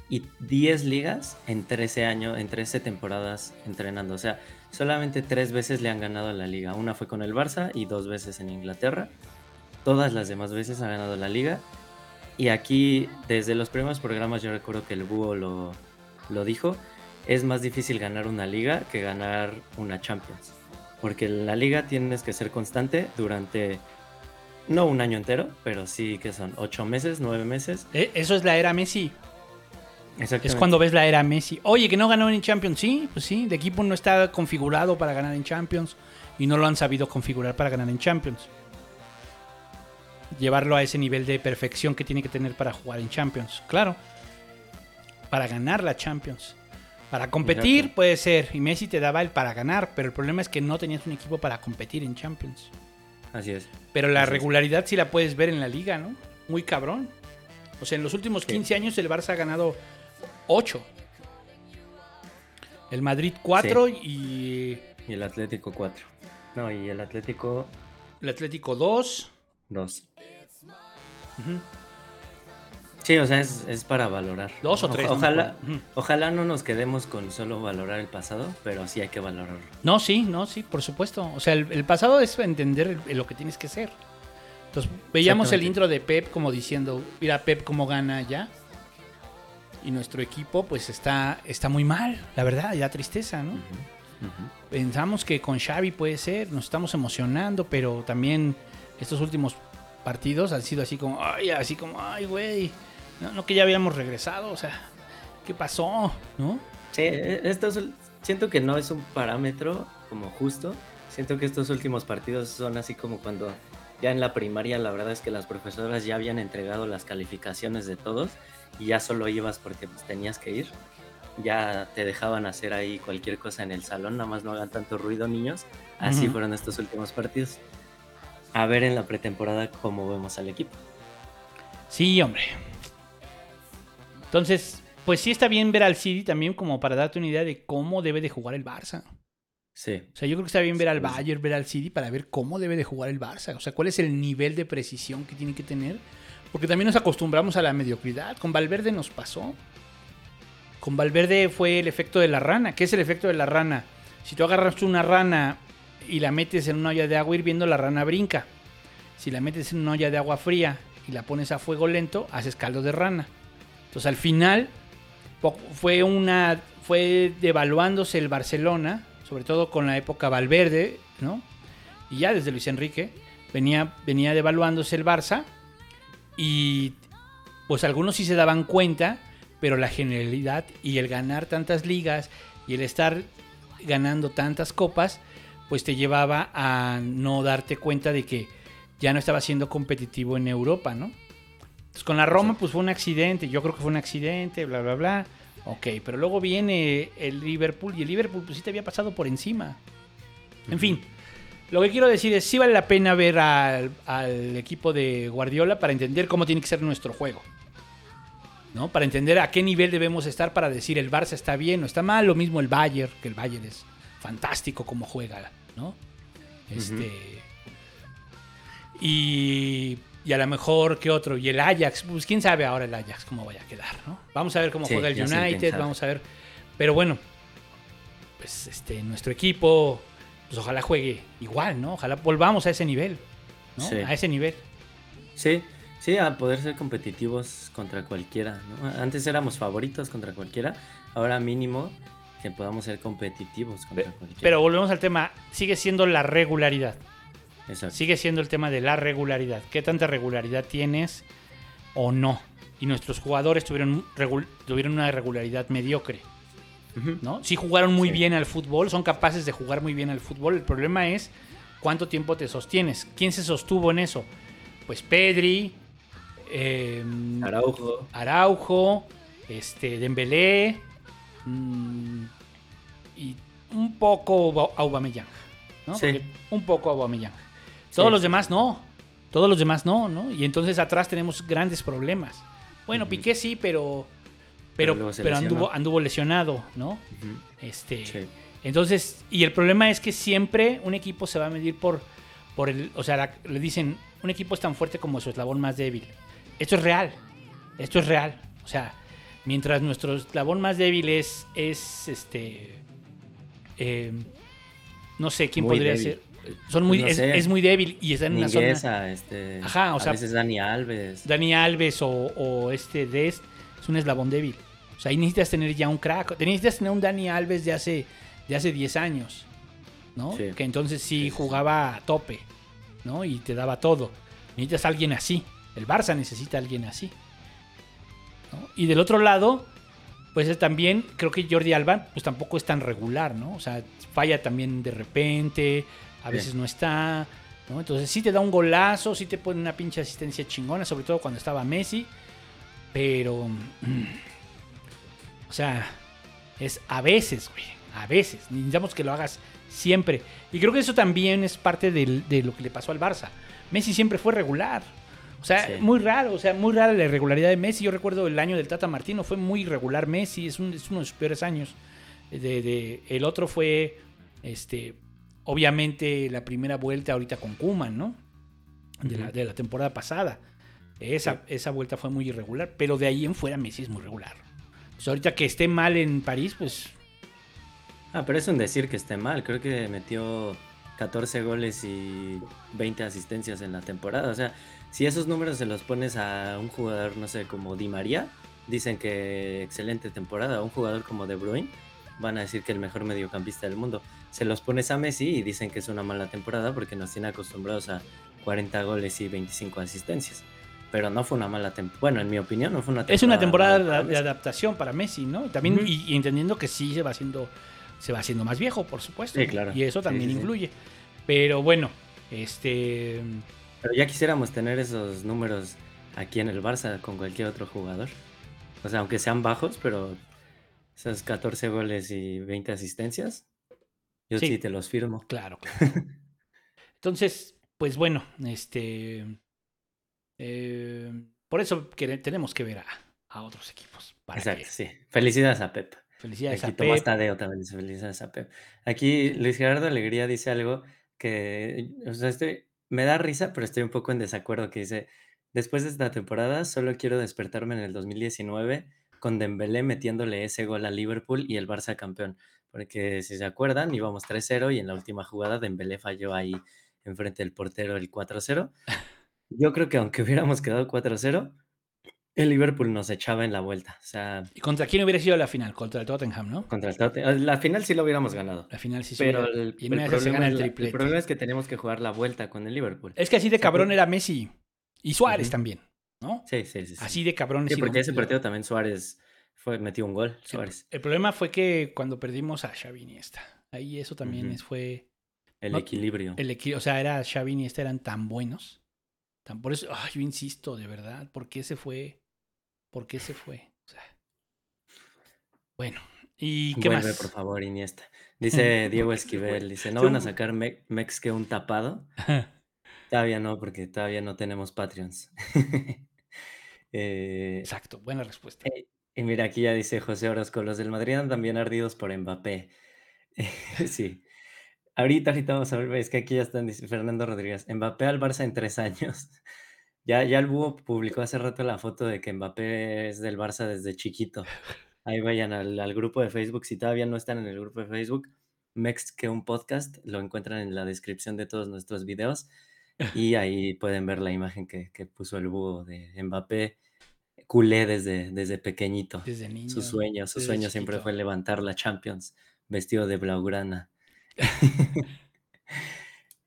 F: Y 10 ligas en 13 años, en 13 temporadas entrenando. O sea, solamente tres veces le han ganado la liga. Una fue con el Barça y dos veces en Inglaterra. Todas las demás veces ha ganado la liga. Y aquí, desde los primeros programas, yo recuerdo que el búho lo, lo dijo. Es más difícil ganar una liga que ganar una Champions. Porque en la liga tienes que ser constante durante no un año entero, pero sí que son ocho meses, nueve meses.
E: Eh, Eso es la era Messi. Es cuando ves la era Messi. Oye, que no ganó en Champions. Sí, pues sí. El equipo no está configurado para ganar en Champions. Y no lo han sabido configurar para ganar en Champions. Llevarlo a ese nivel de perfección que tiene que tener para jugar en Champions. Claro. Para ganar la Champions. Para competir
F: Exacto.
E: puede ser. Y Messi te daba el para ganar. Pero el problema es que no tenías un equipo para competir en Champions.
F: Así es.
E: Pero la
F: Así es.
E: regularidad sí la puedes ver en la liga, ¿no? Muy cabrón. O sea, en los últimos 15 años el Barça ha ganado 8. El Madrid 4 y
F: Y el Atlético 4. No, y el Atlético
E: el Atlético 2.
F: 2. Sí, o sea, es, es para valorar.
E: Dos o tres, no me
F: Ojalá.
E: Ujú.
F: ojalá no nos quedemos con solo valorar el pasado, pero sí hay que valorarlo.
E: No, sí, no, sí, por supuesto. O sea, el, el pasado es entender lo que tienes que ser. Entonces, veíamos el intro de Pep como diciendo, mira Pep cómo gana ya. y nuestro equipo pues está, está muy mal, la verdad, ya tristeza, ¿no? Pensamos que con Xavi puede ser, nos estamos emocionando, pero también estos últimos partidos han sido así como, ay, así como, ay, güey, no, no que ya habíamos regresado, o sea, ¿qué pasó? ¿No?
F: Sí, e- estos, siento que no es un parámetro como justo. Siento que estos últimos partidos son así como cuando ya en la primaria la verdad es que las profesoras ya habían entregado las calificaciones de todos y ya solo ibas porque pues, tenías que ir. Ya te dejaban hacer ahí cualquier cosa en el salón, nada más no hagan tanto ruido niños. Así
E: Ujú.
F: fueron estos últimos partidos. A ver en la pretemporada cómo vemos al equipo.
E: Sí, hombre. Entonces, pues sí está bien ver al City también como para darte una idea de cómo debe de jugar el Barça.
F: Sí.
E: O sea, yo creo que está bien ver al
F: Sí.
E: Bayern, ver al City para ver cómo debe de jugar el Barça. O sea, cuál es el nivel de precisión que tiene que tener. Porque también nos acostumbramos a la mediocridad. Con Valverde nos pasó. Con Valverde fue el efecto de la rana. ¿Qué es el efecto de la rana? Si tú agarras una rana y la metes en una olla de agua hirviendo, la rana brinca. Si la metes en una olla de agua fría y la pones a fuego lento, haces caldo de rana. Entonces al final fue una fue devaluándose el Barcelona, sobre todo con la época Valverde, ¿no? Y ya desde Luis Enrique venía venía devaluándose el Barça y pues algunos sí se daban cuenta, pero la generalidad y el ganar tantas ligas y el estar ganando tantas copas, pues te llevaba a no darte cuenta de que ya no estaba siendo competitivo en Europa, ¿no? Entonces, con la Roma, pues fue un accidente. Yo creo que fue un accidente, bla, bla, bla. Ok, pero luego viene el Liverpool y el Liverpool, pues sí te había pasado por encima. En fin, lo que quiero decir es, sí vale la pena ver al, al equipo de Guardiola para entender cómo tiene que ser nuestro juego. ¿No? Para entender a qué nivel debemos estar para decir el Barça está bien o está mal. Lo mismo el Bayern, que el Bayern es fantástico como juega, ¿no? Este. Y, y a lo mejor, ¿qué otro? Y el Ajax, pues quién sabe ahora el Ajax cómo vaya a quedar, ¿no? Vamos a ver cómo
F: Sí,
E: juega el United, vamos a ver. Pero bueno, pues este, nuestro equipo, pues ojalá juegue igual, ¿no? Ojalá volvamos a ese nivel, ¿no?
F: Sí.
E: A ese nivel.
F: Sí, sí, a poder ser competitivos contra cualquiera. ¿no? Antes éramos favoritos contra cualquiera, ahora mínimo que podamos ser competitivos contra cualquiera.
E: Pero volvemos al tema, sigue siendo la regularidad.
F: Exacto.
E: Sigue siendo el tema de la regularidad. ¿Qué tanta regularidad tienes o no? Y nuestros jugadores tuvieron, tuvieron una regularidad mediocre. ¿no? Sí jugaron muy
F: Sí.
E: bien al fútbol, son capaces de jugar muy bien al fútbol. El problema es cuánto tiempo te sostienes. ¿Quién se sostuvo en eso? Pues Pedri, eh,
F: Araujo.
E: Araujo, este, Dembélé mm, y un poco Ba- Aubameyang, ¿no?
F: Sí.
E: Un poco Aubameyang. Todos
F: Sí.
E: los demás no. Todos los demás no, ¿no? Y entonces atrás tenemos grandes problemas. Bueno, Piqué sí, pero pero,
F: Pero
E: anduvo, anduvo lesionado, ¿no? Este,
F: Sí.
E: entonces, y el problema es que siempre un equipo se va a medir por, por el, o sea, la- le dicen, un equipo es tan fuerte como su eslabón más débil. Esto es real, esto es real. O sea, mientras nuestro eslabón más débil es, es este, eh, no sé quién
F: Muy
E: podría
F: débil.
E: ser. Son muy,
F: no
E: es,
F: sé.
E: es muy débil y está en una zona.
F: Este,
E: Ajá, o
F: a
E: sea-
F: veces Dani Alves.
E: Dani Alves o, o este Dest es un eslabón débil. O sea, ahí necesitas tener ya un crack. Necesitas tener un Dani Alves de hace, de hace 10 años. ¿No?
F: Sí.
E: Que entonces sí, jugaba a tope. ¿No? Y te daba todo. Necesitas a alguien así. El Barça necesita a alguien así. ¿no? Y del otro lado, pues es también, creo que Jordi Alba, pues tampoco es tan regular, ¿no? O sea, falla también de repente, a
F: Sí.
E: veces no está, ¿no? Entonces sí te da un golazo, sí te pone una pinche asistencia chingona, sobre todo cuando estaba Messi, pero, mm, o sea, es a veces, güey, a veces, necesitamos que lo hagas siempre. Y creo que eso también es parte del- de lo que le pasó al Barça. Messi siempre fue regular. O sea,
F: Sí.
E: muy raro, o sea, muy rara la irregularidad de Messi. Yo recuerdo el año del Tata Martino, fue muy irregular Messi, es, un- es uno de sus peores años. De, de- el otro fue, este, obviamente, la primera vuelta ahorita con Kuman, ¿no? De, la, de la temporada pasada. Esa, esa vuelta fue muy irregular, pero de ahí en fuera Messi es muy regular. Pues ahorita que esté mal en París, pues
F: Ah, pero es un decir que esté mal. Creo que metió 14 goles y 20 asistencias en la temporada. O sea, si esos números se los pones a un jugador, no sé, como Di María, dicen que excelente temporada. Un jugador como De Bruyne van a decir que el mejor mediocampista del mundo. Se los pones a Messi y dicen que es una mala temporada porque nos tiene acostumbrados a 40 goles y 25 asistencias. Pero no fue una mala temporada. Bueno, en mi opinión, no fue una temporada.
E: Es una temporada de, adaptación para Messi, ¿no? Y También, y, y entendiendo que sí se va haciendo, se va haciendo más viejo, por supuesto.
F: Sí, claro.
E: Y eso también
F: sí, sí.
E: influye. Pero bueno, este.
F: Pero ya quisiéramos tener esos números aquí en el Barça con cualquier otro jugador. O sea, aunque sean bajos, pero esos 14 goles y 20 asistencias, yo
E: Sí.
F: sí, te los firmo.
E: Claro, claro. Entonces, pues bueno, este. eh, por eso que tenemos que ver a, a otros equipos. Para
F: Exacto,
E: que-
F: sí. Felicidades a Pep.
E: Felicidades
F: Aquí
E: a
F: Tomás
E: Pep.
F: Tadeo también dice felicidades a Pep. Aquí Luis Gerardo Alegría dice algo que, o sea, estoy, me da risa, pero estoy un poco en desacuerdo, que dice, después de esta temporada solo quiero despertarme en el 2019 con Dembélé metiéndole ese gol a Liverpool y el Barça campeón. Porque si se acuerdan, íbamos 3-0 y en la última jugada Dembélé falló ahí enfrente del portero el 4-0. Yo creo que aunque hubiéramos quedado 4-0, el Liverpool nos echaba en la vuelta. O sea,
E: ¿Y contra quién hubiera sido la final? Contra el Tottenham, ¿no?
F: contra el Tottenham. La final sí lo hubiéramos ganado.
E: La final sí
F: Pero el,
E: y
F: el
E: esas se
F: problema
E: gana
F: es
E: el
F: la- el
E: triplete.
F: problema es que tenemos que jugar la vuelta con el Liverpool.
E: Es que así de cabrón era Messi. Y Suárez
F: Ujú.
E: también, ¿no?
F: Sí, sí, sí. sí.
E: Así de cabrón.
F: Sí, porque ese partido también Suárez fue, metió un gol. Suárez.
E: el problema fue que cuando perdimos a Xavi Iniesta, ahí eso también es, fue
F: El
E: no-
F: equilibrio.
E: el equi- o sea, era Xavi Iniesta eran tan buenos. Tan por eso, ay, yo insisto, de verdad, ¿por qué se fue? ¿Por qué se fue? O sea, bueno, ¿y qué
F: Vuelve,
E: más?
F: por favor, Iniesta. Dice Diego Esquivel, dice, ¿no van a sacar Me- Mex que un tapado? Todavía no, porque todavía no tenemos Patreons. Eh,
E: Exacto, buena respuesta.
F: eh, y mira, aquí ya dice José Orozco, los del Madrid andan también ardidos por Mbappé. sí. Ahorita, ahorita vamos a ver, es que aquí ya están, dice Fernando Rodríguez, Mbappé al Barça en tres años. Ya, ya el búho publicó hace rato la foto de que Mbappé es del Barça desde chiquito. Ahí vayan al, al grupo de Facebook. Si todavía no están en el grupo de Facebook, Mex que un podcast, lo encuentran en la descripción de todos nuestros videos. Y ahí pueden ver la imagen que, que puso el búho de Mbappé, culé desde, desde pequeñito.
E: Desde niño.
F: Su sueño, su sueño siempre fue levantar la Champions vestido de blaugrana.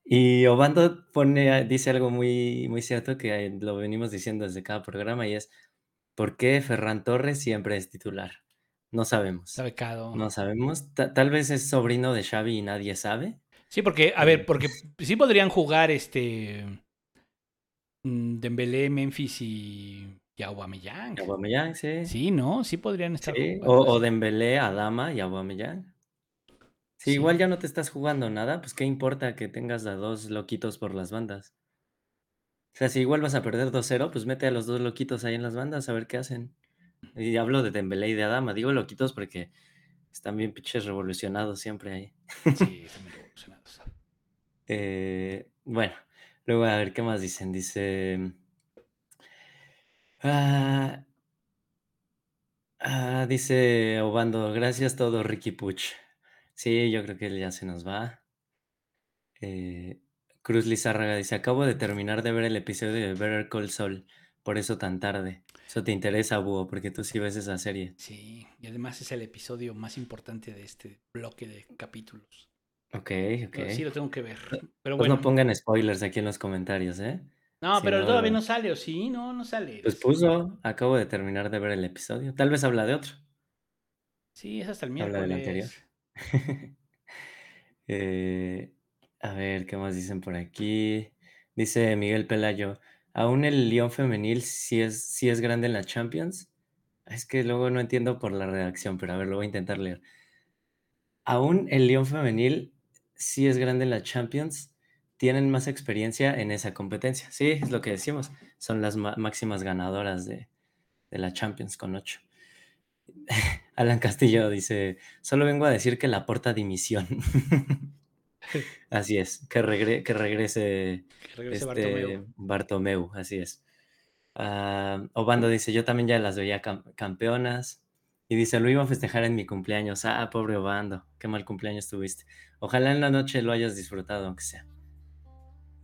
F: y Obando pone, dice algo muy, muy cierto que lo venimos diciendo desde cada programa y es ¿por qué Ferran Torres siempre es titular? No sabemos.
E: Becado.
F: No sabemos. Ta- tal vez es sobrino de Xavi y nadie sabe.
E: Sí, porque, a
F: Eh,
E: ver, porque sí podrían jugar este mm, Dembélé, Memphis y, y Aubameyang.
F: Aubameyang, sí.
E: Sí, ¿no? Sí podrían estar
F: Sí, O, o. Dembélé, Adama y Aubameyang. Si
E: Sí.
F: igual ya no te estás jugando nada, pues qué importa que tengas a dos loquitos por las bandas. O sea, si igual vas a perder 2-0, pues mete a los dos loquitos ahí en las bandas a ver qué hacen. Y hablo de Dembélé y de Adama. Digo loquitos porque están bien pinches revolucionados siempre ahí.
E: Sí, están revolucionados.
F: Eh, bueno, luego a ver qué más dicen. Dice. Ah, ah, dice Obando, gracias todo, Ricky Puch. Sí, yo creo que él ya se nos va. Eh, Cruz Lizárraga dice: Acabo de terminar de ver el episodio de Better Call Saul, por eso tan tarde. Eso te interesa, Búho, porque tú sí ves esa serie.
E: Sí, y además es el episodio más importante de este bloque de capítulos.
F: Ok, ok.
E: Pero sí lo tengo que ver. Pero
F: Pues
E: bueno.
F: no pongan spoilers aquí en los comentarios, ¿eh?
E: No,
F: Si
E: pero
F: no,
E: todavía no sale, ¿o sí? No, no sale.
F: Pues puso, acabo de terminar de ver el episodio. Tal vez habla de otro.
E: Sí, es hasta el
F: Habla del
E: miércoles.
F: anterior. Eh, a ver, ¿qué más dicen por aquí? Dice Miguel Pelayo, ¿aún el León femenil sí es, sí es grande en la Champions? Es que luego no entiendo por la redacción, pero a ver, lo voy a intentar leer. ¿Aún el León femenil sí es grande en la Champions? Tienen más experiencia en esa competencia. Sí, es lo que decimos. Son las ma- máximas ganadoras de, de la Champions con ocho. Alan Castillo dice, solo vengo a decir que la porta dimisión. así es, que, regre- que regrese,
E: Que regrese
F: este,
E: Bartomeu.
F: Bartomeu, así es. Ah, Obando dice, yo también ya las veía cam- campeonas. Y dice, lo iba a festejar en mi cumpleaños. Ah, pobre Obando, qué mal cumpleaños tuviste. Ojalá en la noche lo hayas disfrutado, aunque sea.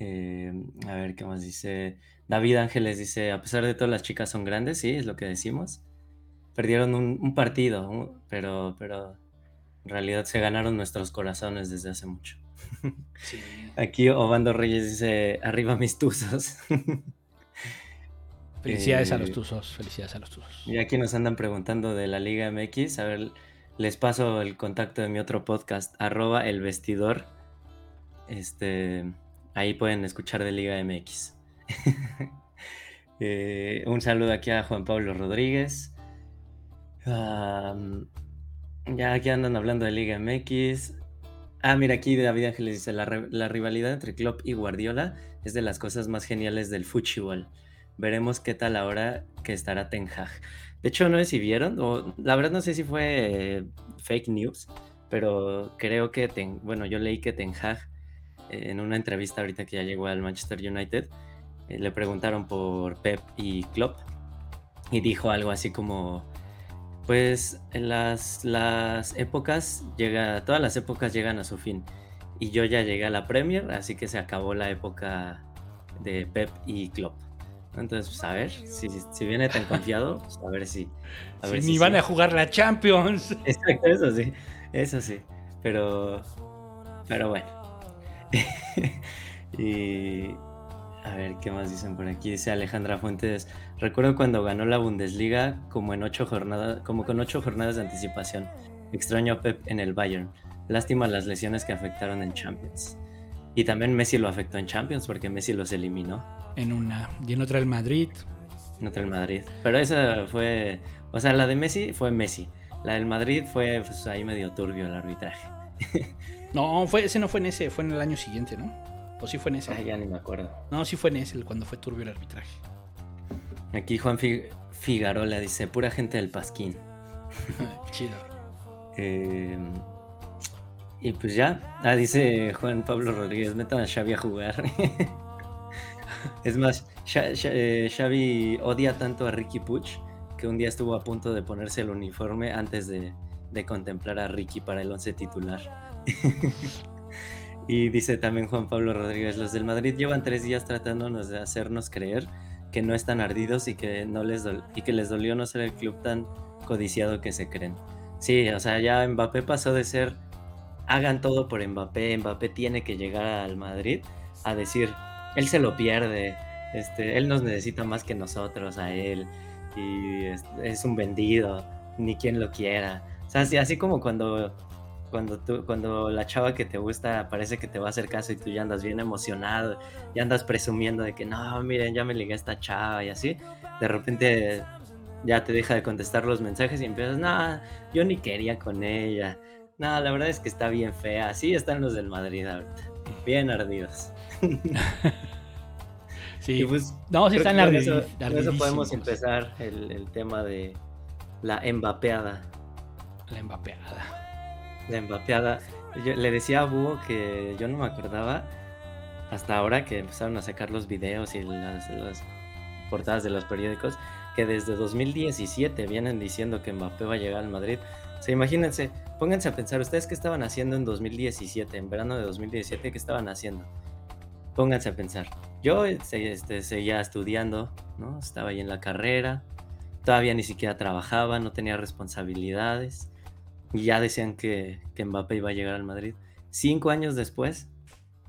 F: Eh, a ver, ¿qué más dice? David Ángeles dice, a pesar de todo, las chicas son grandes, sí, es lo que decimos. perdieron un, un partido, un- pero, pero en realidad se ganaron nuestros corazones desde hace mucho. Aquí Obando Reyes dice, arriba mis tuzos.
E: Felicidades a los
F: Eh,
E: tuzos, felicidades a los tuzos.
F: Y aquí nos andan preguntando de la Liga MX. A ver, les paso el contacto de mi otro podcast, arroba el vestidor. Este, ahí pueden escuchar de Liga MX. Eh, un saludo aquí a Juan Pablo Rodríguez. Ya aquí andan hablando de Liga MX. Ah, mira, aquí David Ángeles dice, la, rivalidad entre Klopp y Guardiola es de las cosas más geniales del fútbol. Veremos qué tal ahora que estará Ten Hag. De hecho, no sé si vieron, o la verdad no sé si fue fake news, pero creo que, Ten- bueno, yo leí que Ten Hag, en una entrevista ahorita que ya llegó al Manchester United, eh, le preguntaron por Pep y Klopp y dijo algo así como, pues las, las épocas, llega, todas las épocas llegan a su fin y yo ya llegué a la Premier, así que se acabó la época de Pep y Klopp. Entonces, pues a ver, si, si viene tan confiado, pues, a ver si... A
E: Sí,
F: ver
E: ni
F: si
E: van
F: sí.
E: a jugar la Champions.
F: Exacto, eso sí, eso sí. Pero, pero bueno. y a ver qué más dicen por aquí. Dice Alejandra Fuentes. Recuerdo cuando ganó la Bundesliga como en ocho jornadas, como con ocho jornadas de anticipación. Extraño a Pep en el Bayern. Lástima las lesiones que afectaron en Champions. Y también Messi lo afectó en Champions porque Messi los eliminó.
E: En una. Y en otra el Madrid.
F: No el Madrid. Pero esa fue. O sea, la de Messi fue Messi. La del Madrid fue pues, ahí medio turbio el arbitraje.
E: No, fue, ese no fue en ese, fue en el año siguiente, ¿no? O sí fue en ese.
F: Ay, ya ni me acuerdo.
E: No, sí fue en ese, cuando fue turbio el arbitraje.
F: Aquí Juan Fi- Figarola dice: pura gente del Pasquín.
E: Chido.
F: Eh, y pues ya. Ah, dice Juan Pablo Rodríguez: metan a Xavi a jugar. es más, eh, Xavi odia tanto a Ricky Puch que un día estuvo a punto de ponerse el uniforme antes de, de contemplar a Ricky para el once titular. y dice también Juan Pablo Rodríguez, los del Madrid llevan tres días tratándonos de hacernos creer que no están ardidos y que, no les y que les dolió no ser el club tan codiciado que se creen. Sí, o sea, ya Mbappé pasó de ser hagan todo por Mbappé, Mbappé tiene que llegar al Madrid a decir, él se lo pierde, este, él nos necesita más que nosotros a él y es, es un vendido, ni quien lo quiera. O sea, así, así como cuando, cuando, tú, cuando la chava que te gusta parece que te va a hacer caso y tú ya andas bien emocionado, ya andas presumiendo de que no, miren, ya me ligué a esta chava y así, de repente ya te deja de contestar los mensajes y empiezas, no, yo ni quería con ella. No, la verdad es que está bien fea. Así están los del Madrid ahorita. Bien ardidos.
E: Sí.
F: Pues,
E: no, sí están
F: que con
E: ardi-
F: eso, podemos empezar el, el tema de la embapeada.
E: La embapeada.
F: La embapeada. Yo le decía a Búho que yo no me acordaba hasta ahora que empezaron a sacar los videos y las, las portadas de los periódicos que desde 2017 vienen diciendo que Mbappé va a llegar al Madrid. O sea, imagínense, pónganse a pensar, ¿ustedes qué estaban haciendo en 2017, en verano de 2017, qué estaban haciendo? Pónganse a pensar. Yo este, este, seguía estudiando, ¿no? Estaba ahí en la carrera, todavía ni siquiera trabajaba, no tenía responsabilidades, y ya decían que, que Mbappé iba a llegar al Madrid. Cinco años después,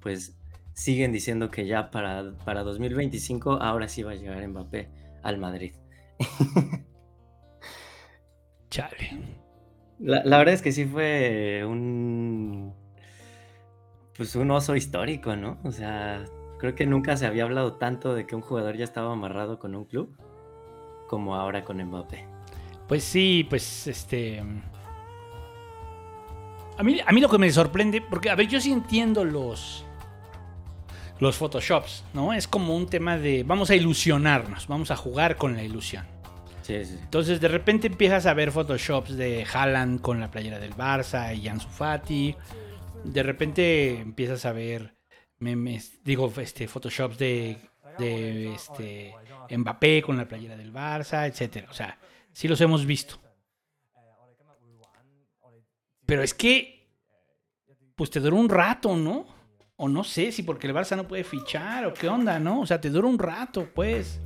F: pues siguen diciendo que ya para, para 2025 ahora sí va a llegar Mbappé al Madrid.
E: Chale.
F: La, la verdad es que sí fue un. Pues un oso histórico, ¿no? O sea, creo que nunca se había hablado tanto de que un jugador ya estaba amarrado con un club como ahora con Mbappé.
E: Pues sí, pues este. A mí, a mí lo que me sorprende, porque a ver, yo sí entiendo los. Los Photoshops, ¿no? Es como un tema de. Vamos a ilusionarnos, vamos a jugar con la ilusión.
F: Sí, sí.
E: Entonces de repente empiezas a ver Photoshops de Haaland con la playera del Barça y Ansu Fati. De repente empiezas a ver memes, digo, este, Photoshops de, de este, Mbappé con la playera del Barça, etcétera. O sea, sí los hemos visto. Pero es que, pues te duró un rato, ¿no? O no sé si porque el Barça no puede fichar o qué onda, ¿no? O sea, te dura un rato, pues.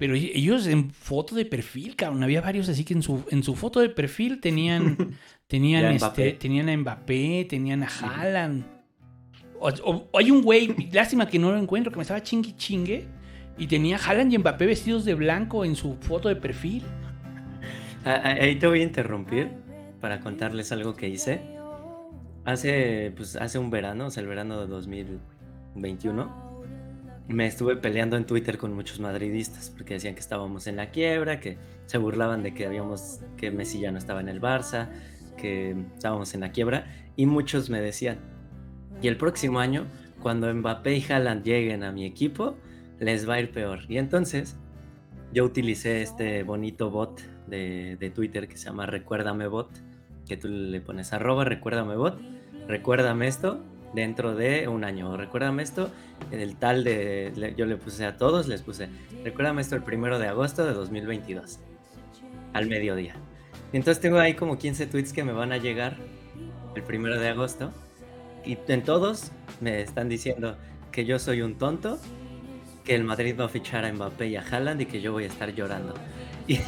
E: Pero e- ellos en foto de perfil, cabrón, había varios así que en su, en su foto de perfil tenían, tenían, este,
F: Mbappé.
E: tenían a Mbappé, tenían a Haaland. O, hay un güey, lástima que no lo encuentro, que me estaba chingue chingue. Y tenía a Haaland y Mbappé vestidos de blanco en su foto de perfil.
F: Ah, ah, Ahí te voy a interrumpir para contarles algo que hice. Hace, pues, hace un verano, o sea, el verano de 2021, me estuve peleando en Twitter con muchos madridistas porque decían que estábamos en la quiebra, que se burlaban de que habíamos, que Messi ya no estaba en el Barça, que estábamos en la quiebra, y muchos me decían, y el próximo año, cuando Mbappé y Haaland lleguen a mi equipo, les va a ir peor. Y entonces yo utilicé este bonito bot de, de Twitter que se llama Recuérdame Bot, que tú le pones arroba Recuérdame Bot, recuérdame esto dentro de un año, recuérdame esto, el tal de, le- yo le puse a todos, les puse, recuérdame esto el primero de agosto de 2022, al mediodía. Y entonces tengo ahí como 15 tweets que me van a llegar el primero de agosto, y en todos me están diciendo que yo soy un tonto, que el Madrid va a fichar a Mbappé y a Haaland y que yo voy a estar llorando. Y,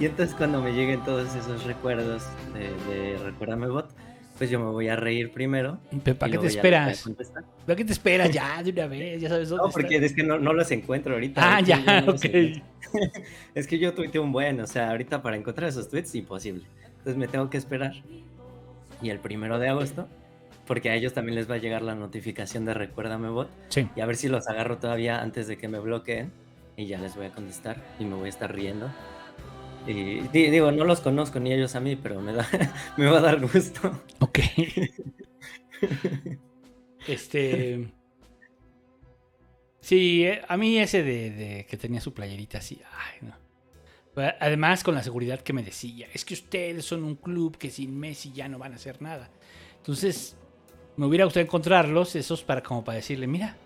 F: y entonces cuando me lleguen todos esos recuerdos de, de Recuérdame Bot, pues yo me voy a reír primero.
E: Pero, ¿Para qué te esperas? ¿Para qué te esperas ya de una vez? Ya sabes dónde
F: No, porque
E: está.
F: es que no, no los encuentro ahorita.
E: Ah, ya,
F: no
E: ok.
F: es que yo tuiteé un buen, o sea, ahorita para encontrar esos tweets, imposible. Entonces me tengo que esperar. Y el primero de agosto, porque a ellos también les va a llegar la notificación de Recuérdame Bot.
E: Sí.
F: Y a ver si los agarro todavía antes de que me bloqueen. Y ya les voy a contestar y me voy a estar riendo. Y di- digo, no los conozco ni ellos a mí, pero me, da, me va a dar gusto.
E: Ok. este. Sí, eh, a mí ese de, de que tenía su playerita así. Ay, no. Además, con la seguridad que me decía, es que ustedes son un club que sin Messi ya no van a hacer nada. Entonces, me hubiera gustado encontrarlos, esos para como para decirle, mira,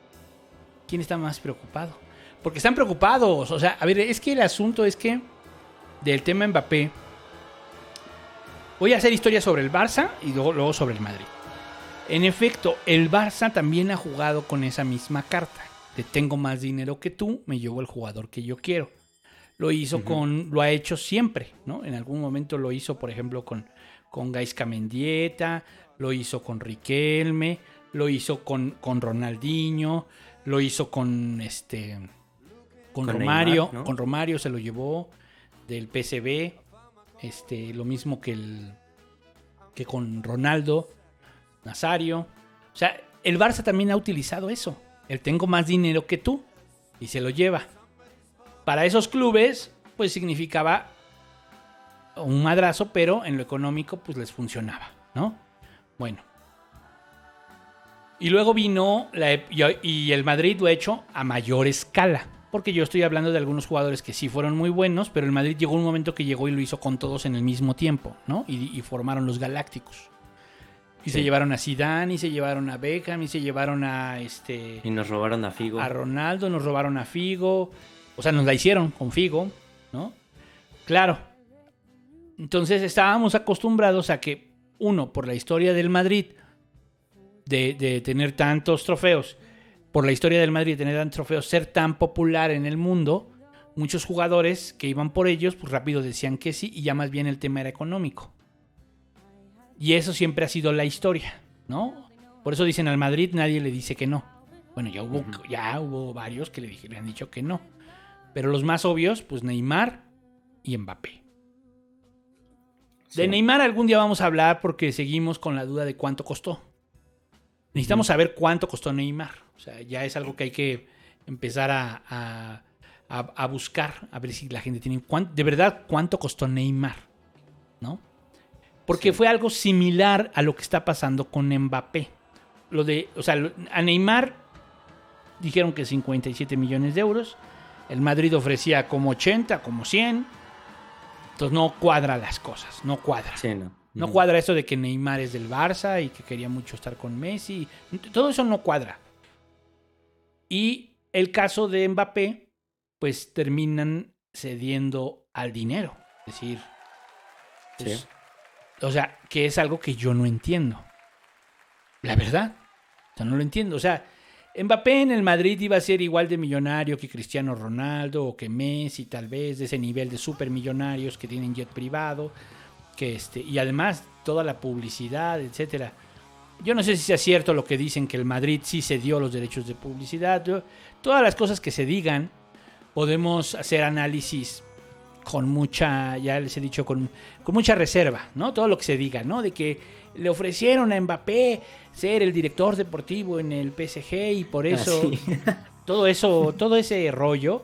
E: ¿quién está más preocupado? Porque están preocupados. O sea, a ver, es que el asunto es que del tema Mbappé, voy a hacer historia sobre el Barça y luego, luego sobre el Madrid. En efecto, el Barça también ha jugado con esa misma carta. De tengo más dinero que tú, me llevo el jugador que yo quiero. Lo hizo con, lo ha hecho siempre, ¿no? En algún momento lo hizo, por ejemplo, con, con Gaisca Mendieta, lo hizo con Riquelme, lo hizo con, con Ronaldinho, lo hizo con este con,
F: Con
E: Romario,
F: Neymar, ¿no?
E: con Romario se lo llevó del PSV, este, lo mismo que el que con Ronaldo, Nazario. O sea, el Barça también ha utilizado eso. El tengo más dinero que tú y se lo lleva. Para esos clubes, pues significaba un madrazo, pero en lo económico, pues les funcionaba, ¿no? Bueno. Y luego vino la y el Madrid lo ha hecho a mayor escala. Porque yo estoy hablando de algunos jugadores que sí fueron muy buenos, pero el Madrid llegó un momento que llegó y lo hizo con todos en el mismo tiempo, ¿no? Y, y formaron los Galácticos. Y se llevaron a Zidane, y se llevaron a Beckham, y se llevaron a este
F: Y nos robaron a Figo.
E: a Ronaldo, nos robaron a Figo. O sea, nos la hicieron con Figo, ¿no? Claro. Entonces estábamos acostumbrados a que, uno, por la historia del Madrid, de, de tener tantos trofeos, por la historia del Madrid, tener tantos trofeos, ser tan popular en el mundo, muchos jugadores que iban por ellos, pues rápido decían que sí, y ya más bien el tema era económico. Y eso siempre ha sido la historia, ¿no? Por eso dicen al Madrid nadie le dice que no. Bueno, ya hubo, ya hubo varios que le, dije- le han dicho que no. Pero los más obvios, pues Neymar y Mbappé. De. Neymar algún día vamos a hablar porque seguimos con la duda de cuánto costó. Necesitamos saber cuánto costó Neymar. O sea, ya es algo que hay que empezar a, a- a- a buscar, a ver si la gente tiene de verdad cuánto costó Neymar, ¿no? Porque
F: Sí.
E: fue algo similar a lo que está pasando con Mbappé. Lo de, o sea, a Neymar dijeron que 57 millones de euros. El Madrid ofrecía como 80, como 100. Entonces no cuadra las cosas, no cuadra.
F: Sí, no.
E: No cuadra eso de que Neymar es del Barça y que quería mucho estar con Messi. Todo eso no cuadra. Y el caso de Mbappé, pues terminan cediendo al dinero. Es decir, pues,
F: Sí.
E: o sea, que es algo que yo no entiendo. La verdad. O sea, no lo entiendo. O sea, Mbappé en el Madrid iba a ser igual de millonario que Cristiano Ronaldo o que Messi, tal vez, de ese nivel de supermillonarios que tienen jet privado, que este, y además toda la publicidad, etcétera. Yo no sé si sea cierto lo que dicen que el Madrid sí se dio los derechos de publicidad. Todas las cosas que se digan, podemos hacer análisis con mucha, ya les he dicho, con, con mucha reserva, ¿no? Todo lo que se diga, ¿no? De que le ofrecieron a Mbappé ser el director deportivo en el PSG y por eso,
F: Ah, sí.
E: todo eso, todo ese rollo,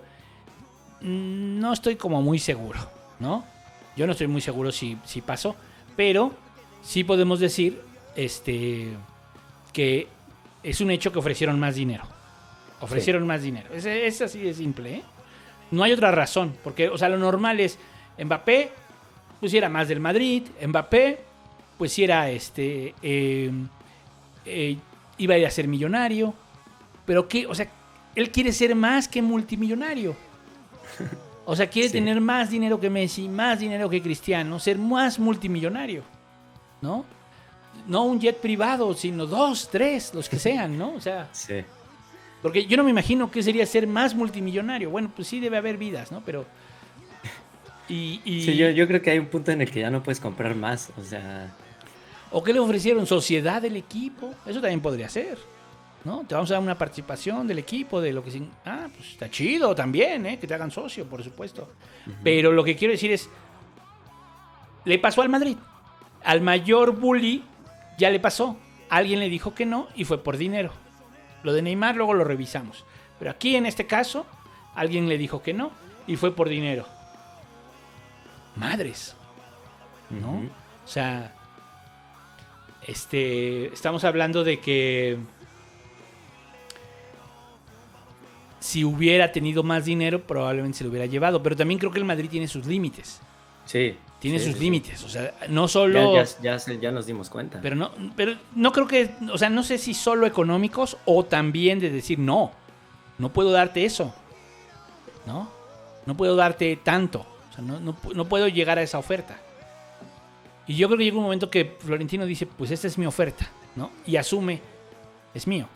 E: no estoy como muy seguro, ¿no? Yo no estoy muy seguro si, si pasó, pero sí podemos decir, este, que es un hecho que ofrecieron más dinero. Ofrecieron más dinero. Es, es así de simple, ¿eh? No hay otra razón, porque, o sea, lo normal es Mbappé, pues era más del Madrid, Mbappé, pues si era este, eh, eh, iba a ir a ser millonario, pero que, o sea, él quiere ser más que multimillonario. O sea, quiere
F: Sí.
E: tener más dinero que Messi, más dinero que Cristiano, ser más multimillonario, ¿no? No un jet privado, sino dos, tres, los que sean, ¿no? O sea,
F: Sí.
E: porque yo no me imagino qué sería ser más multimillonario. Bueno, pues sí debe haber vidas, ¿no? Pero... Y, y-
F: Sí, yo, yo creo que hay un punto en el que ya no puedes comprar más. O sea,
E: ¿O qué le ofrecieron? ¿Sociedad del equipo? Eso también podría ser. ¿No? Te vamos a dar una participación del equipo, de lo que... Ah, pues está chido también, ¿eh? Que te hagan socio, por supuesto. Pero lo que quiero decir es... Le pasó al Madrid. Al mayor bully ya le pasó. Alguien le dijo que no y fue por dinero. Lo de Neymar luego lo revisamos. Pero aquí en este caso, alguien le dijo que no y fue por dinero. Madres. ¿no? O sea, este, estamos hablando de que si hubiera tenido más dinero, probablemente se lo hubiera llevado. Pero también creo que el Madrid tiene sus límites.
F: sí.
E: Tiene
F: sí,
E: sus
F: sí,
E: límites. O sea, no solo.
F: ya, ya ya nos dimos cuenta.
E: Pero no, pero no creo que. O sea, no sé si solo económicos o también de decir no. No puedo darte eso. ¿No? No puedo darte tanto. O sea, no, no no puedo llegar a esa oferta. Y yo creo que llega un momento que Florentino dice, pues esta es mi oferta, ¿no? Y asume, es mío.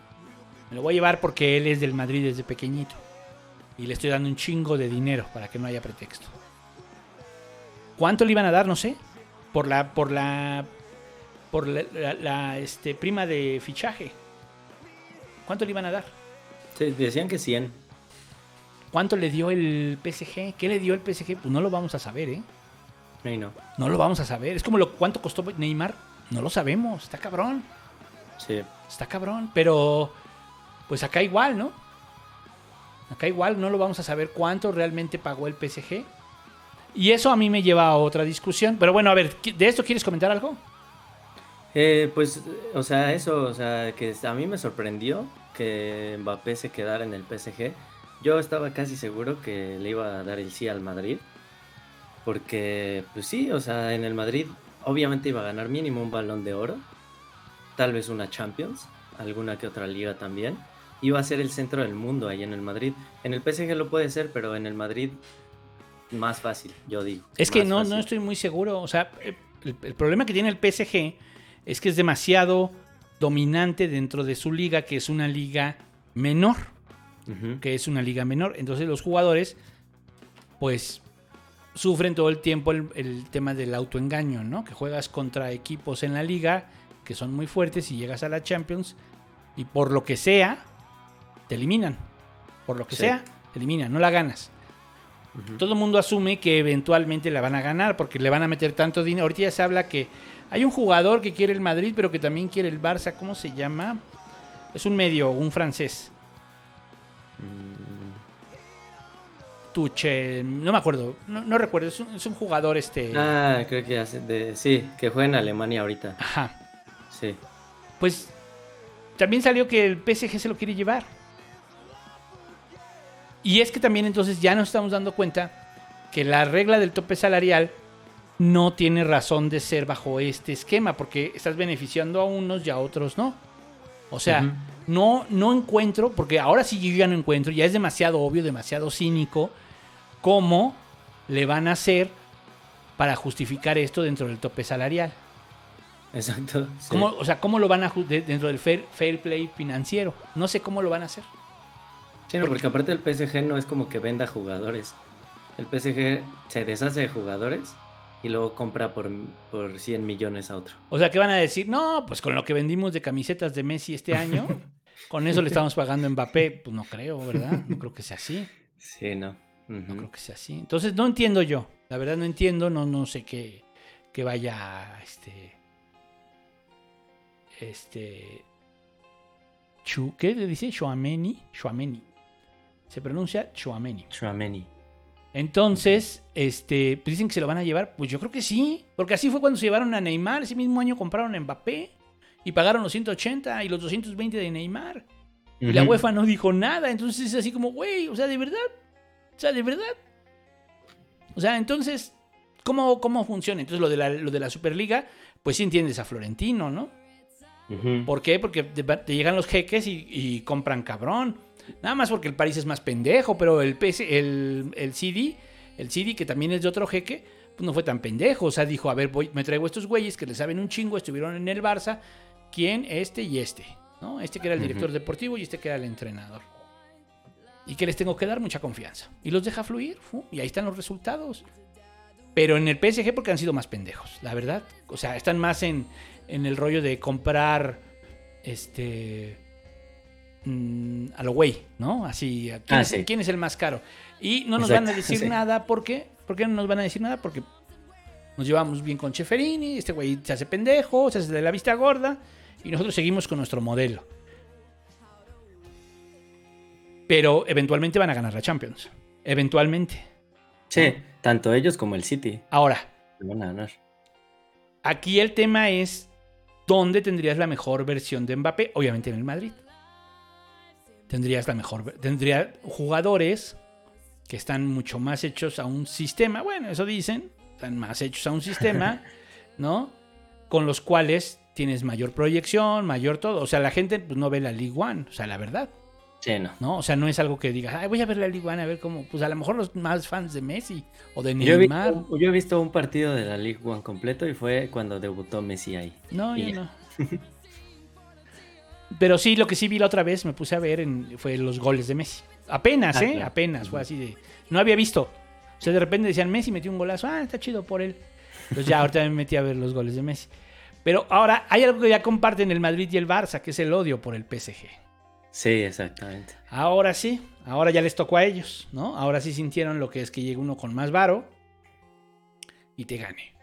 E: Me lo voy a llevar porque él es del Madrid desde pequeñito. Y le estoy dando un chingo de dinero para que no haya pretexto. ¿Cuánto le iban a dar? No sé. Por la, por la, por la, la- la, este, prima de fichaje. ¿Cuánto le iban a dar?
F: Sí, decían que 100.
E: ¿Cuánto le dio el PSG? ¿Qué le dio el PSG? Pues no lo vamos a saber, ¿eh?
F: No, no.
E: No lo vamos a saber. Es como lo cuánto costó Neymar. No lo sabemos. Está cabrón.
F: Sí.
E: Está cabrón. Pero, pues acá igual, ¿no? Acá igual no lo vamos a saber cuánto realmente pagó el PSG. Y eso a mí me lleva a otra discusión. Pero bueno, a ver, ¿de esto quieres comentar algo?
F: Eh, pues, o sea, eso, o sea, que a mí me sorprendió que Mbappé se quedara en el PSG. Yo estaba casi seguro que le iba a dar el sí al Madrid. Porque, pues sí, o sea, en el Madrid obviamente iba a ganar mínimo un balón de oro. Tal vez una Champions, alguna que otra liga también. Iba a ser el centro del mundo ahí en el Madrid. En el PSG lo puede ser, pero en el Madrid más fácil, yo digo.
E: Es que no, no estoy muy seguro. O sea, el, el problema que tiene el PSG es que es demasiado dominante dentro de su liga, que es una liga menor. Que es una liga menor. Entonces los jugadores, pues, sufren todo el tiempo el, el tema del autoengaño, ¿no? Que juegas contra equipos en la liga que son muy fuertes y llegas a la Champions y por lo que sea, te eliminan. Por lo que
F: Sí.
E: sea, te eliminan, no la ganas. Todo el mundo asume que eventualmente la van a ganar porque le van a meter tanto dinero. Ahorita ya se habla que hay un jugador que quiere el Madrid, pero que también quiere el Barça. ¿Cómo se llama? Es un medio, un francés. Tuche, no me acuerdo, no, no recuerdo. Es un, es un jugador este.
F: Ah, creo que hace de, sí, que juega en Alemania ahorita.
E: Ajá.
F: Sí.
E: Pues también salió que el PSG se lo quiere llevar. Y es que también entonces ya nos estamos dando cuenta que la regla del tope salarial no tiene razón de ser bajo este esquema, porque estás beneficiando a unos y a otros no. O sea, no, no encuentro, porque ahora sí yo ya no encuentro, ya es demasiado obvio, demasiado cínico, cómo le van a hacer para justificar esto dentro del tope salarial.
F: Exacto. sí.
E: ¿Cómo, o sea, ¿cómo lo van a dentro del fair, fair play financiero? No sé cómo lo van a hacer.
F: Sí, no, porque aparte el PSG no es como que venda jugadores. El PSG se deshace de jugadores y luego compra por, por 100 millones a otro.
E: O sea, ¿qué van a decir? No, pues con lo que vendimos de camisetas de Messi este año, con eso le estamos pagando a Mbappé. Pues no creo, ¿verdad? No creo que sea así.
F: Sí, no.
E: No creo que sea así. Entonces no entiendo yo. La verdad no entiendo, no, no sé qué, qué vaya este. Este. Chu, ¿Qué le dice? Chouameni. Chouameni. Se pronuncia Chouameni.
F: Tchouaméni.
E: Entonces, este, pues dicen que se lo van a llevar. Pues yo creo que sí. Porque así fue cuando se llevaron a Neymar. Ese mismo año compraron a Mbappé. Y pagaron los 180 y los 220 de Neymar. Y la. UEFA no dijo nada. Entonces es así como, güey, o sea, de verdad. O sea, de verdad. O sea, entonces, ¿cómo, cómo funciona? Entonces, lo de, la, lo de la Superliga, pues sí entiendes a Florentino, ¿no?
F: Ujú.
E: ¿Por qué? Porque te llegan los jeques y, y compran cabrón. Nada más porque el París es más pendejo, pero el, PS, el, el CD, el CD que también es de otro jeque, pues no fue tan pendejo. O sea, dijo, a ver, voy, me traigo estos güeyes que le saben un chingo, estuvieron en el Barça. ¿Quién? Este y este. ¿no? Este que era el director deportivo y este que era el entrenador. Y que les tengo que dar mucha confianza. Y los deja fluir. fu, Y ahí están los resultados. Pero en el PSG porque han sido más pendejos, la verdad. O sea, están más en, en el rollo de comprar este mm, a lo güey, ¿no? Así, ¿quién,
F: Ah,
E: es,
F: sí.
E: quién es el más caro? Y no nos
F: Exacto,
E: van a decir
F: sí.
E: nada, ¿por qué? ¿Por qué no nos van a decir nada? Porque nos llevamos bien con Cheferini, este güey se hace pendejo, se hace de la vista gorda, y nosotros seguimos con nuestro modelo. Pero eventualmente van a ganar la Champions. Eventualmente.
F: Sí, tanto ellos como el City
E: Ahora,
F: van a ganar.
E: Aquí el tema es dónde tendrías la mejor versión de Mbappé, obviamente en el Madrid. Tendrías la mejor, tendría jugadores que están mucho más hechos a un sistema, bueno, eso dicen, están más hechos a un sistema, ¿no? Con los cuales tienes mayor proyección, mayor todo, o sea, la gente pues, no ve la League One, o sea, la verdad,
F: Sí, no.
E: ¿no? O sea, no es algo que digas, Ay, voy a ver la League One a ver cómo, pues a lo mejor los más fans de Messi o de
F: Yo he,
E: Neymar.
F: visto, yo he visto un partido de la League One completo y fue cuando debutó Messi ahí.
E: No,
F: Y
E: yo no. Pero sí, lo que sí vi la otra vez, me puse a ver, en, fue los goles de Messi. Apenas,
F: Ah,
E: ¿eh?
F: claro.
E: Apenas, fue así de... No había visto. O sea, de repente decían, Messi metió un golazo. Ah, está chido por él. Entonces ya, ahorita me metí a ver los goles de Messi. Pero ahora, hay algo que ya comparten el Madrid y el Barça, que es el odio por el PSG.
F: Sí, exactamente.
E: Ahora sí, ahora ya les tocó a ellos, ¿no? Ahora sí sintieron lo que es que llegue uno con más varo y te gane.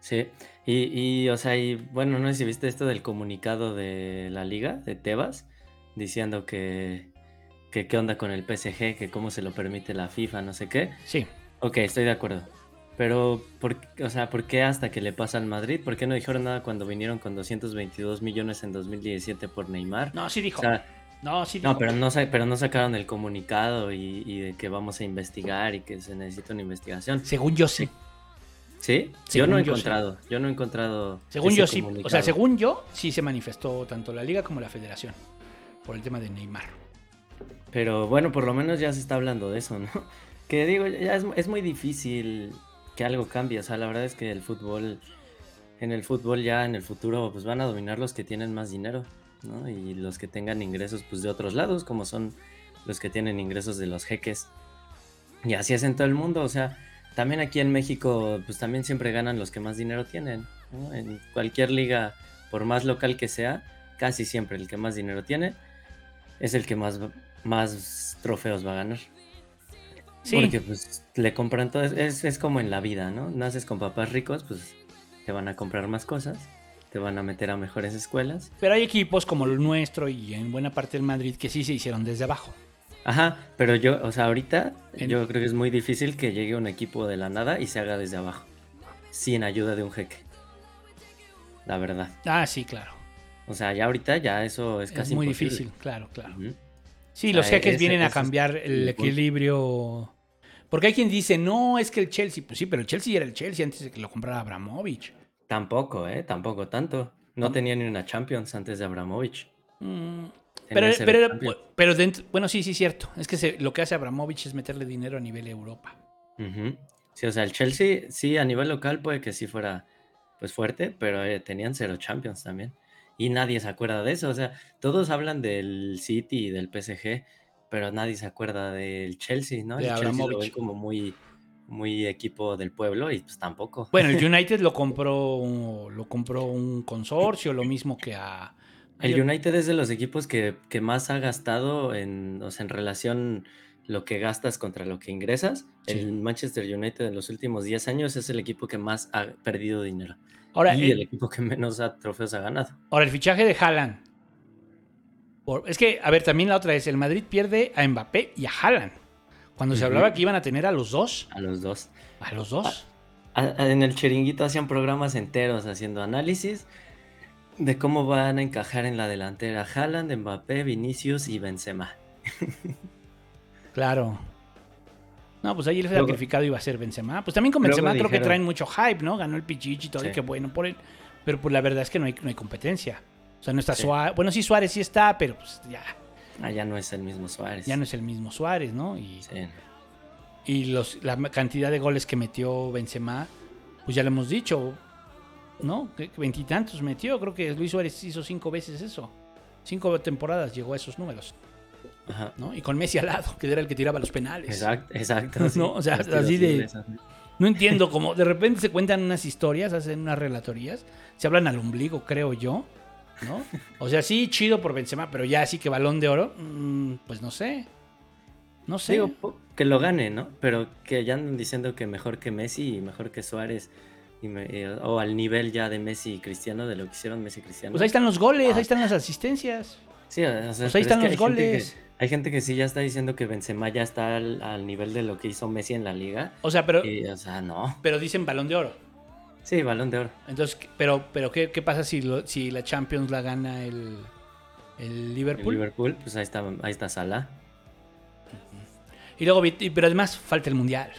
F: Sí. Y, y, o sea, y bueno, no sé si viste esto del comunicado de la liga, de Tebas, diciendo que, que qué onda con el PSG, que cómo se lo permite la FIFA, no sé qué.
E: Sí.
F: Ok, estoy de acuerdo. Pero, ¿por, o sea, ¿por qué hasta que le pasa al Madrid? ¿Por qué no dijeron nada cuando vinieron con 222 millones en 2017 por Neymar?
E: No, sí dijo.
F: O sea,
E: no, sí dijo.
F: no, pero no, pero no sacaron el comunicado y, y de que vamos a investigar y que se necesita una investigación.
E: Según yo sí.
F: ¿Sí? yo no he
E: yo, sí.
F: encontrado. Yo no he encontrado.
E: Según yo sí, o sea, según yo sí se manifestó tanto la liga como la federación por el tema de Neymar.
F: Pero bueno, por lo menos ya se está hablando de eso, ¿no? Que digo, ya es, es muy difícil que algo cambie. O sea, la verdad es que el fútbol, en el fútbol ya en el futuro, pues van a dominar los que tienen más dinero, ¿no? Y los que tengan ingresos, pues de otros lados, como son los que tienen ingresos de los jeques. Y así es en todo el mundo, o sea, también aquí en México, pues también siempre ganan los que más dinero tienen, ¿no? En cualquier liga, por más local que sea, casi siempre el que más dinero tiene es el que más, más trofeos va a ganar.
E: Sí,
F: Porque pues le compran todo, es, es como en la vida, ¿no? Naces con papás ricos, pues te van a comprar más cosas, te van a meter a mejores escuelas.
E: pero hay equipos como el nuestro y en buena parte del Madrid que sí se hicieron desde abajo.
F: Ajá, pero yo, o sea, ahorita
E: En-
F: yo creo que es muy difícil que llegue un equipo de la nada y se haga desde abajo, sin ayuda de un jeque. La verdad.
E: Ah, sí, claro.
F: O sea, ya ahorita ya eso es
E: Es,
F: casi
E: muy
F: imposible.
E: difícil, claro, claro. Sí, los jeques
F: ese-
E: vienen a
F: es
E: cambiar el equilibrio. Porque hay quien dice, no, es que el Chelsea, pues sí, pero el Chelsea era el Chelsea antes de que lo comprara Abramovich.
F: Tampoco, ¿eh? Tampoco tanto. No tenía ni una Champions antes de Abramovich.
E: Mm, Pero, pero,
F: Champions.
E: pero dentro- bueno, sí, sí, cierto. Es que se- lo que hace Abramovich es meterle dinero a nivel Europa.
F: Sí, o sea, el Chelsea, sí, a nivel local puede que sí fuera pues fuerte, pero eh, tenían cero Champions también. Y nadie se acuerda de eso. O sea, todos hablan del City y del PSG, pero nadie se acuerda del Chelsea, ¿no?
E: De
F: el Chelsea lo ven como muy, muy equipo del pueblo y pues tampoco.
E: Bueno, el United lo compró, lo compró un consorcio, lo mismo que a.
F: El United es de los equipos que, que más ha gastado en, o sea, en relación lo que gastas contra lo que ingresas.
E: Sí.
F: El Manchester United en los últimos 10 años es el equipo que más ha perdido dinero.
E: Ahora,
F: y
E: el-
F: el equipo que menos ha- trofeos ha ganado.
E: Ahora, el fichaje de Haaland. Por- es que, a ver, también la otra es, el Madrid pierde a Mbappé y a Haaland. Cuando se hablaba que iban a tener a los dos,
F: A los dos.
E: a los dos.
F: A- a- En el chiringuito hacían programas enteros haciendo análisis de cómo van a encajar en la delantera Haaland, Mbappé, Vinicius y Benzema.
E: Claro. No, pues ahí el
F: Luego-
E: sacrificado iba a ser Benzema. Pues también con Benzema creo que traen mucho hype, ¿no? Ganó el Pichichi y todo, y qué bueno por él. Pero pues la verdad es que no hay, no hay competencia. O sea, no está
F: Sí.
E: Suárez. Bueno, sí, Suárez sí está, pero pues ya,
F: Ah, ya no es el mismo Suárez.
E: ya no es el mismo Suárez, ¿no? Y,
F: Sí.
E: y los, la cantidad de goles que metió Benzema, pues ya lo hemos dicho, ¿no? Veintitantos metió. Creo que Luis Suárez hizo cinco veces eso. Cinco temporadas llegó a esos números,
F: Ajá.
E: ¿no? Y con Messi al lado, que era el que tiraba los penales.
F: Exacto, exacto. sí.
E: No, o sea, así de-. No entiendo cómo de repente se cuentan unas historias, hacen unas relatorías, se hablan al ombligo, creo yo, ¿no? O sea, sí, chido por Benzema, pero ya así que balón de oro, mm, pues no sé. No sé.
F: Digo, que lo gane, ¿no? Pero que ya andan diciendo que mejor que Messi y mejor que Suárez. Y me- eh, o al nivel ya de Messi y Cristiano, de lo que hicieron Messi y Cristiano.
E: pues ahí están los goles,
F: Ah.
E: ahí están las asistencias.
F: Sí, o sea,
E: Pues ahí están los
F: hay gente que-
E: goles.
F: hay gente que sí ya está diciendo que Benzema ya está al, al nivel de lo que hizo Messi en la liga.
E: O sea, pero,
F: Y, o sea, no.
E: pero dicen balón de oro.
F: Sí, balón de oro.
E: Entonces, ¿qué- pero, pero ¿qué, qué pasa si, lo- si la Champions la gana el, el
F: El
E: Liverpool?
F: Liverpool, pues ahí está, ahí está Salah.
E: Y luego, pero además falta el Mundial.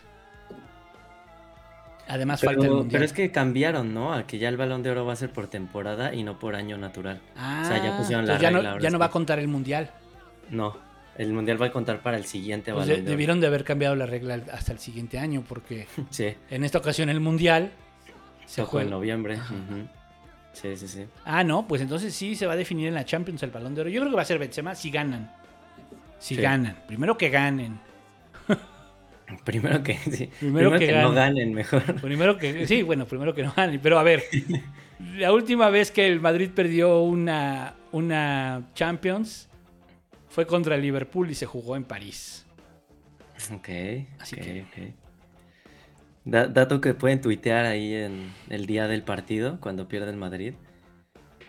E: Además falta el
F: Pero,
E: Mundial.
F: pero es que cambiaron, ¿no? A que ya el balón de oro va a ser por temporada y no por año natural.
E: Ah,
F: o sea, ya pusieron la
E: ya
F: regla,
E: no,
F: ahora
E: ya no va a contar el Mundial.
F: No, el mundial va a contar para el siguiente
E: Pues
F: balón
E: de-
F: de oro.
E: debieron de haber cambiado la regla hasta el siguiente año, porque
F: Sí,
E: en esta ocasión el Mundial se
F: tocó en
E: juega.
F: noviembre.
E: Ajá.
F: ujú. Sí, sí, sí.
E: Ah, no, pues entonces sí se va a definir en la Champions el Balón de Oro. Yo creo que va a ser Benzema si ganan. Si
F: Sí.
E: ganan. Primero que ganen.
F: Primero que, sí.
E: Primero
F: Primero
E: que
F: que, no
E: ganen.
F: mejor.
E: Primero que sí, bueno, primero que no ganen. Pero a ver, la última vez que el Madrid perdió una, una Champions fue contra el Liverpool y se jugó en París.
F: Ok,
E: Así
F: ok,
E: que-.
F: Da- dato que pueden tuitear ahí en el día del partido, cuando pierde el Madrid.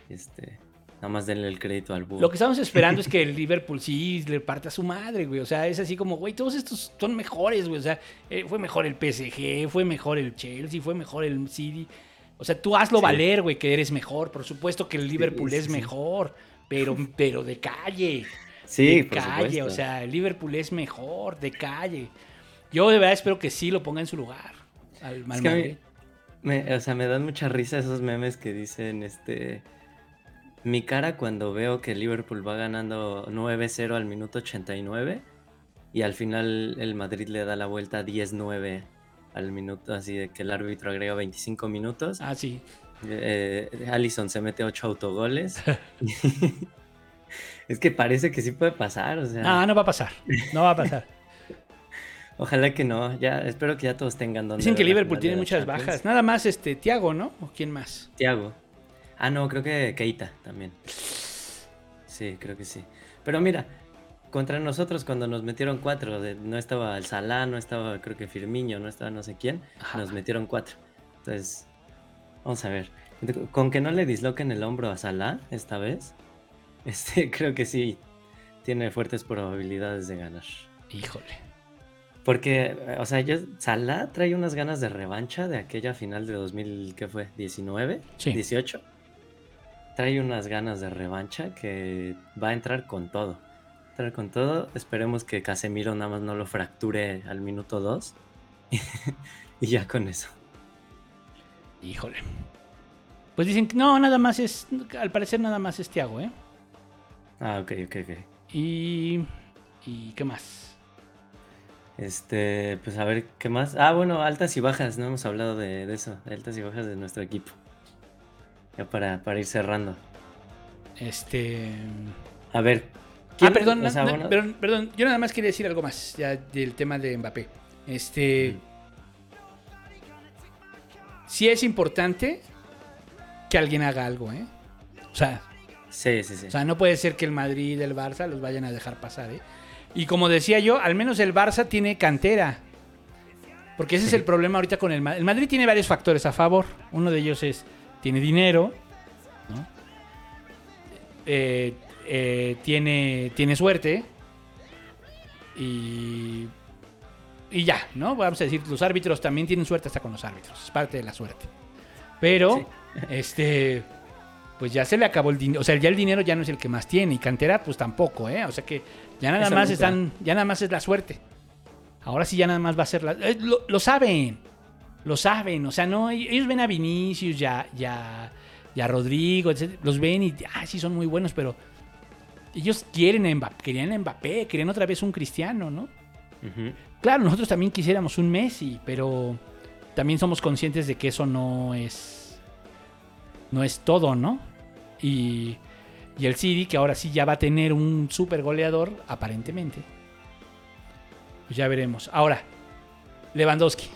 F: Este, nada más denle el crédito al búho.
E: Lo que estamos esperando es que el Liverpool sí le parte a su madre, güey. O sea, es así como, güey, todos estos son mejores, güey. O sea, eh, fue mejor el PSG, fue mejor el Chelsea, fue mejor el City. O sea, tú hazlo
F: Sí.
E: valer, güey, que eres mejor. Por supuesto que el Liverpool
F: sí,
E: es mejor, pero, pero de calle.
F: sí,
E: de
F: por
E: calle,
F: supuesto.
E: o sea, el Liverpool es mejor, de calle. Yo de verdad espero que sí lo ponga en su lugar. Al, al
F: Es que. Me- o sea, me dan mucha risa esos memes que dicen, este... Mi cara cuando veo que Liverpool va ganando 9-0 al minuto 89 y al final el Madrid le da la vuelta 10-9 al minuto, así de que el árbitro agrega 25 minutos.
E: Ah, sí.
F: Eh, Allison se mete 8 autogoles. es que parece que sí puede pasar, o sea,
E: No, no va a pasar. No va a pasar.
F: ojalá que no. Ya, espero que ya todos tengan donde
E: Dicen que Liverpool tiene muchas
F: Champions.
E: bajas. Nada más este Thiago, ¿no? ¿O quién más?
F: Thiago. Ah, no, creo que Keita también. Sí, creo que sí. Pero mira, contra nosotros cuando nos metieron cuatro, de- no estaba el Salah, no estaba creo que Firmiño, no estaba no sé quién,
E: Ajá.
F: nos metieron cuatro. Entonces, vamos a ver. Con que no le disloquen el hombro a Salah esta vez, este, creo que sí tiene fuertes probabilidades de ganar.
E: Híjole.
F: Porque, o sea, yo, Salah trae unas ganas de revancha de aquella final de 2000, ¿qué fue? ¿19?
E: Sí.
F: ¿18? Trae unas ganas de revancha que va a entrar con todo. Entrar con todo. Esperemos que Casemiro nada más no lo fracture al minuto 2. y ya con eso.
E: Híjole. Pues dicen que no, nada más es. Al parecer, nada más es Thiago, ¿eh?
F: Ah, ok, ok, ok.
E: Y. ¿Y qué más?
F: Este, pues a ver, ¿qué más? Ah, bueno, altas y bajas, no hemos hablado de, de eso, altas y bajas de nuestro equipo. Ya para, para ir cerrando.
E: Este.
F: A ver.
E: Ah,
F: ¿quién-
E: perdón,
F: o sea,
E: no, no,
F: bueno,
E: perdón, perdón, yo nada más quería decir algo más ya del tema de Mbappé. Este. Sí es importante que alguien haga algo, ¿eh? O sea,
F: Sí, sí, sí.
E: o sea, no puede ser que el Madrid el Barça los vayan a dejar pasar, ¿eh? Y como decía yo, al menos el Barça tiene cantera. Porque ese es el problema ahorita con el Madrid. El Madrid tiene varios factores a favor. Uno de ellos es, tiene dinero, ¿no? Eh, eh, tiene, tiene suerte. Y, y ya, ¿no? Vamos a decir, los árbitros también tienen suerte hasta con los árbitros. Es parte de la suerte. Pero, este, pues ya se le acabó el dinero. O sea, ya el dinero ya no es el que más tiene. Y cantera, pues tampoco, ¿eh? O sea que ya nada
F: Esa
E: más están, ya nada más es la suerte. Ahora sí ya nada más va a ser la... eh, lo, lo saben. Lo saben. O sea, no, ellos ven a Vinicius, ya, ya, ya a Rodrigo, etc. Los ven y, ah, sí son muy buenos, pero ellos quieren a Mbappé, querían a Mbappé, querían otra vez un cristiano, ¿no? Claro, nosotros también quisiéramos un Messi, pero también somos conscientes de que eso no es no es todo, ¿no? Y, y el City, que ahora sí ya va a tener un super goleador, aparentemente. Pues ya veremos. Ahora, Lewandowski.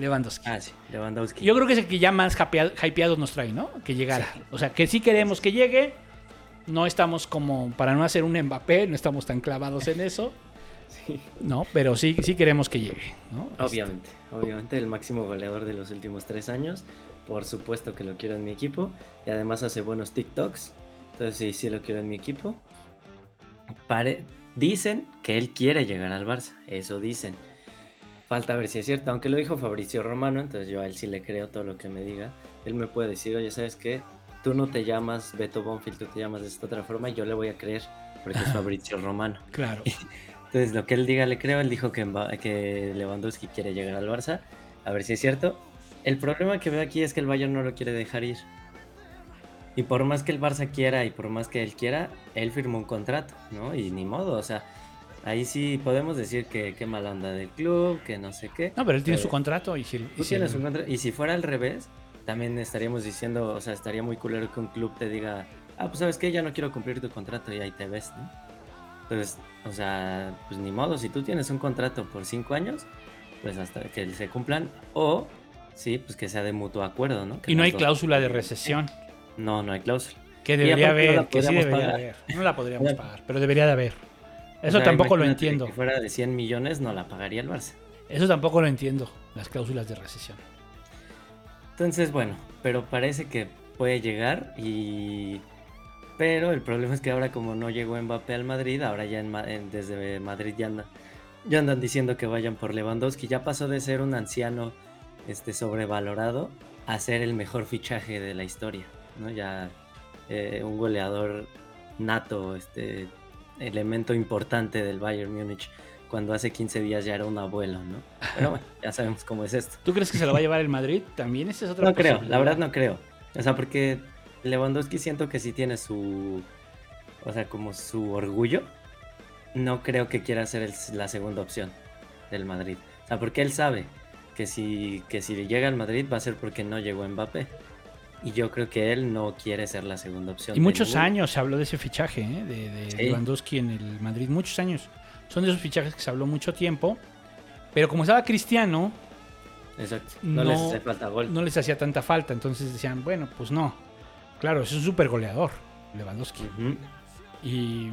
E: Lewandowski.
F: Ah, sí, Lewandowski.
E: Yo creo que es el que ya más hypea- hypeados nos trae, ¿no? Que llegara. O sea, que sí queremos que llegue. No estamos como, para no hacer un Mbappé, no estamos tan clavados en eso. No, pero sí, sí queremos que llegue, ¿no?
F: Obviamente, obviamente el máximo goleador de los últimos tres años. Por supuesto que lo quiero en mi equipo. Y además hace buenos TikToks. Entonces sí, sí lo quiero en mi equipo. Pare- Dicen que él quiere llegar al Barça. Eso dicen. Falta ver si es cierto. Aunque lo dijo Fabricio Romano, entonces yo a él sí le creo todo lo que me diga. Él me puede decir, oye, ¿sabes qué? Tú no te llamas Beto Bonfield, tú te llamas de esta otra forma y yo le voy a creer. Porque es Fabricio Romano.
E: Claro.
F: Entonces, lo que él diga le creo. Él dijo que, que Lewandowski quiere llegar al Barça. A ver si es cierto. El problema que veo aquí es que el Bayern no lo quiere dejar ir. Y por más que el Barça quiera y por más que él quiera, él firmó un contrato, ¿no? Y ni modo, o sea, ahí sí podemos decir que qué mala onda del club, que no sé qué.
E: No, pero él tiene
F: Pero
E: su contrato y si, y
F: Tú
E: si
F: tienes
E: el-
F: un contrato. Y si fuera al revés, también estaríamos diciendo, o sea, estaría muy culero que un club te diga, ah, pues sabes qué, ya no quiero cumplir tu contrato y ahí te ves, ¿no? Entonces, o sea, pues ni modo, si tú tienes un contrato por cinco años, pues hasta que se cumplan, o sí, pues que sea de mutuo acuerdo, ¿no? Que
E: y no hay
F: dos-
E: cláusula de recesión.
F: No, no hay cláusula.
E: Que debería
F: no
E: haber, que sí debería
F: pagar.
E: haber. No la podríamos pagar, pero debería de haber.
F: O
E: Eso
F: sea,
E: tampoco lo entiendo.
F: Que fuera de 100 millones, no la pagaría el Barça.
E: Eso tampoco lo entiendo, las cláusulas de recesión.
F: Entonces, bueno, pero parece que puede llegar y... Pero el problema es que ahora como no llegó Mbappé al Madrid, ahora ya en- desde Madrid ya, anda- ya andan diciendo que vayan por Lewandowski. Ya pasó de ser un anciano este, sobrevalorado a ser el mejor fichaje de la historia, ¿no? Ya eh, un goleador nato, este elemento importante del Bayern Múnich, cuando hace 15 días ya era un abuelo, ¿no? Pero bueno, ya sabemos cómo es esto.
E: ¿Tú crees que se lo va a llevar el Madrid? También esa es otra
F: No creo, la verdad no creo. O sea, porque Lewandowski siento que sí tiene su. O sea, como su orgullo. No creo que quiera ser el- la segunda opción del Madrid. O sea, porque él sabe que si, que si llega al Madrid va a ser porque no llegó Mbappé. Y yo creo que él no quiere ser la segunda opción.
E: Y muchos años se habló de ese fichaje, ¿eh? de, de
F: Sí.
E: Lewandowski en el Madrid. Muchos años. Son de esos fichajes que se habló mucho tiempo. Pero como estaba Cristiano,
F: Exacto. No, les hace falta gol.
E: no les hacía tanta falta. Entonces decían, bueno, pues no. Claro, es un súper goleador, Lewandowski. Y,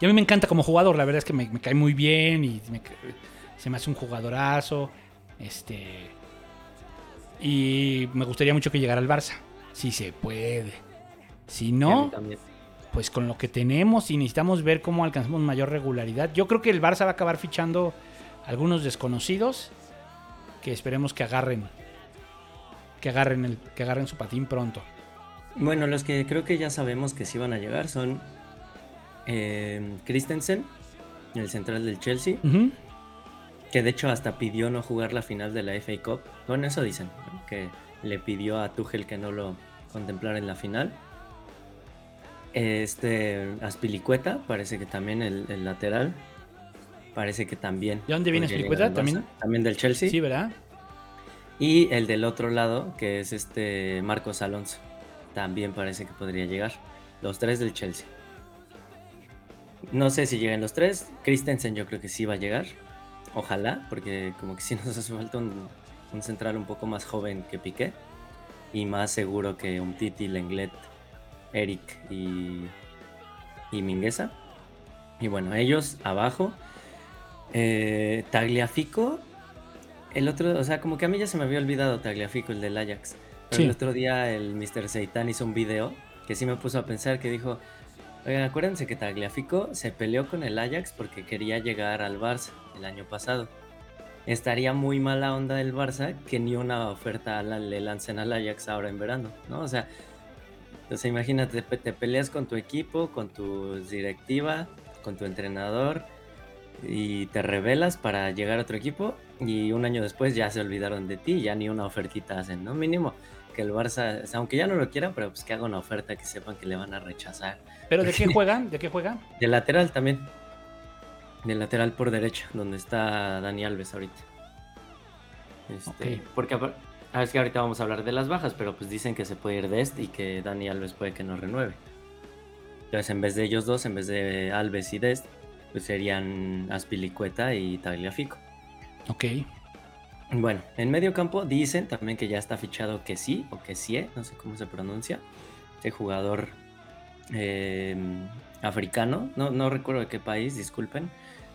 E: y a mí me encanta como jugador. La verdad es que me, me cae muy bien y me se me hace un jugadorazo. Este. Y me gustaría mucho que llegara al Barça. Si se puede. Si no, pues con lo que tenemos y necesitamos ver cómo alcanzamos mayor regularidad. Yo creo que el Barça va a acabar fichando algunos desconocidos que esperemos que agarren que agarren el que agarren su patín pronto.
F: Bueno, los que creo que ya sabemos que sí van a llegar son eh, Christensen, el central del Chelsea.
E: Ujú.
F: Que de hecho hasta pidió no jugar la final de la FA Cup. Bueno, eso dicen, ¿no? que le pidió a Tuchel que no lo contemplara en la final. Este Aspilicueta, parece que también el, el lateral. Parece que también.
E: ¿De dónde viene Aspilicueta? ¿También?
F: También del Chelsea.
E: Sí, ¿verdad?
F: Y el del otro lado, que es este Marcos Alonso, también parece que podría llegar. Los tres del Chelsea. No sé si llegan los tres. Christensen yo creo que sí va a llegar. Ojalá, porque como que sí nos hace falta un, un central un poco más joven que Piqué. Y más seguro que un Titi, Lenglet, Eric y, y Mingueza. Y bueno, ellos abajo. Eh, Tagliafico. El otro, o sea, como que a mí ya se me había olvidado Tagliafico, el del Ajax. Pero
E: Sí.
F: el otro día el Mr. Seitan hizo un video que sí me puso a pensar que dijo, oigan, acuérdense que Tagliafico se peleó con el Ajax porque quería llegar al Barça el año pasado. Estaría muy mala onda del Barça que ni una oferta le lancen al Ajax ahora en verano, ¿no? O sea, entonces imagínate, te peleas con tu equipo, con tu directiva, con tu entrenador y te rebelas para llegar a otro equipo y un año después ya se olvidaron de ti, ya ni una ofertita hacen, ¿no? Mínimo que el Barça, o sea, aunque ya no lo quieran, pero pues que haga una oferta que sepan que le van a rechazar.
E: ¿Pero de qué juegan? ¿De qué juegan?
F: De lateral también. De lateral por derecha, donde está Dani Alves ahorita. Este. Porque apar- ah, es que ahorita vamos a hablar de las bajas, pero pues dicen que se puede ir de este y que Dani Alves puede que no renueve. Entonces, en vez de ellos dos, en vez de Alves y Dest, pues serían Aspilicueta y Tagliafico.
E: Ok.
F: Bueno, en medio campo dicen también que ya está fichado que sí o que sí, no sé cómo se pronuncia. Este jugador eh, africano, no, no recuerdo de qué país, disculpen,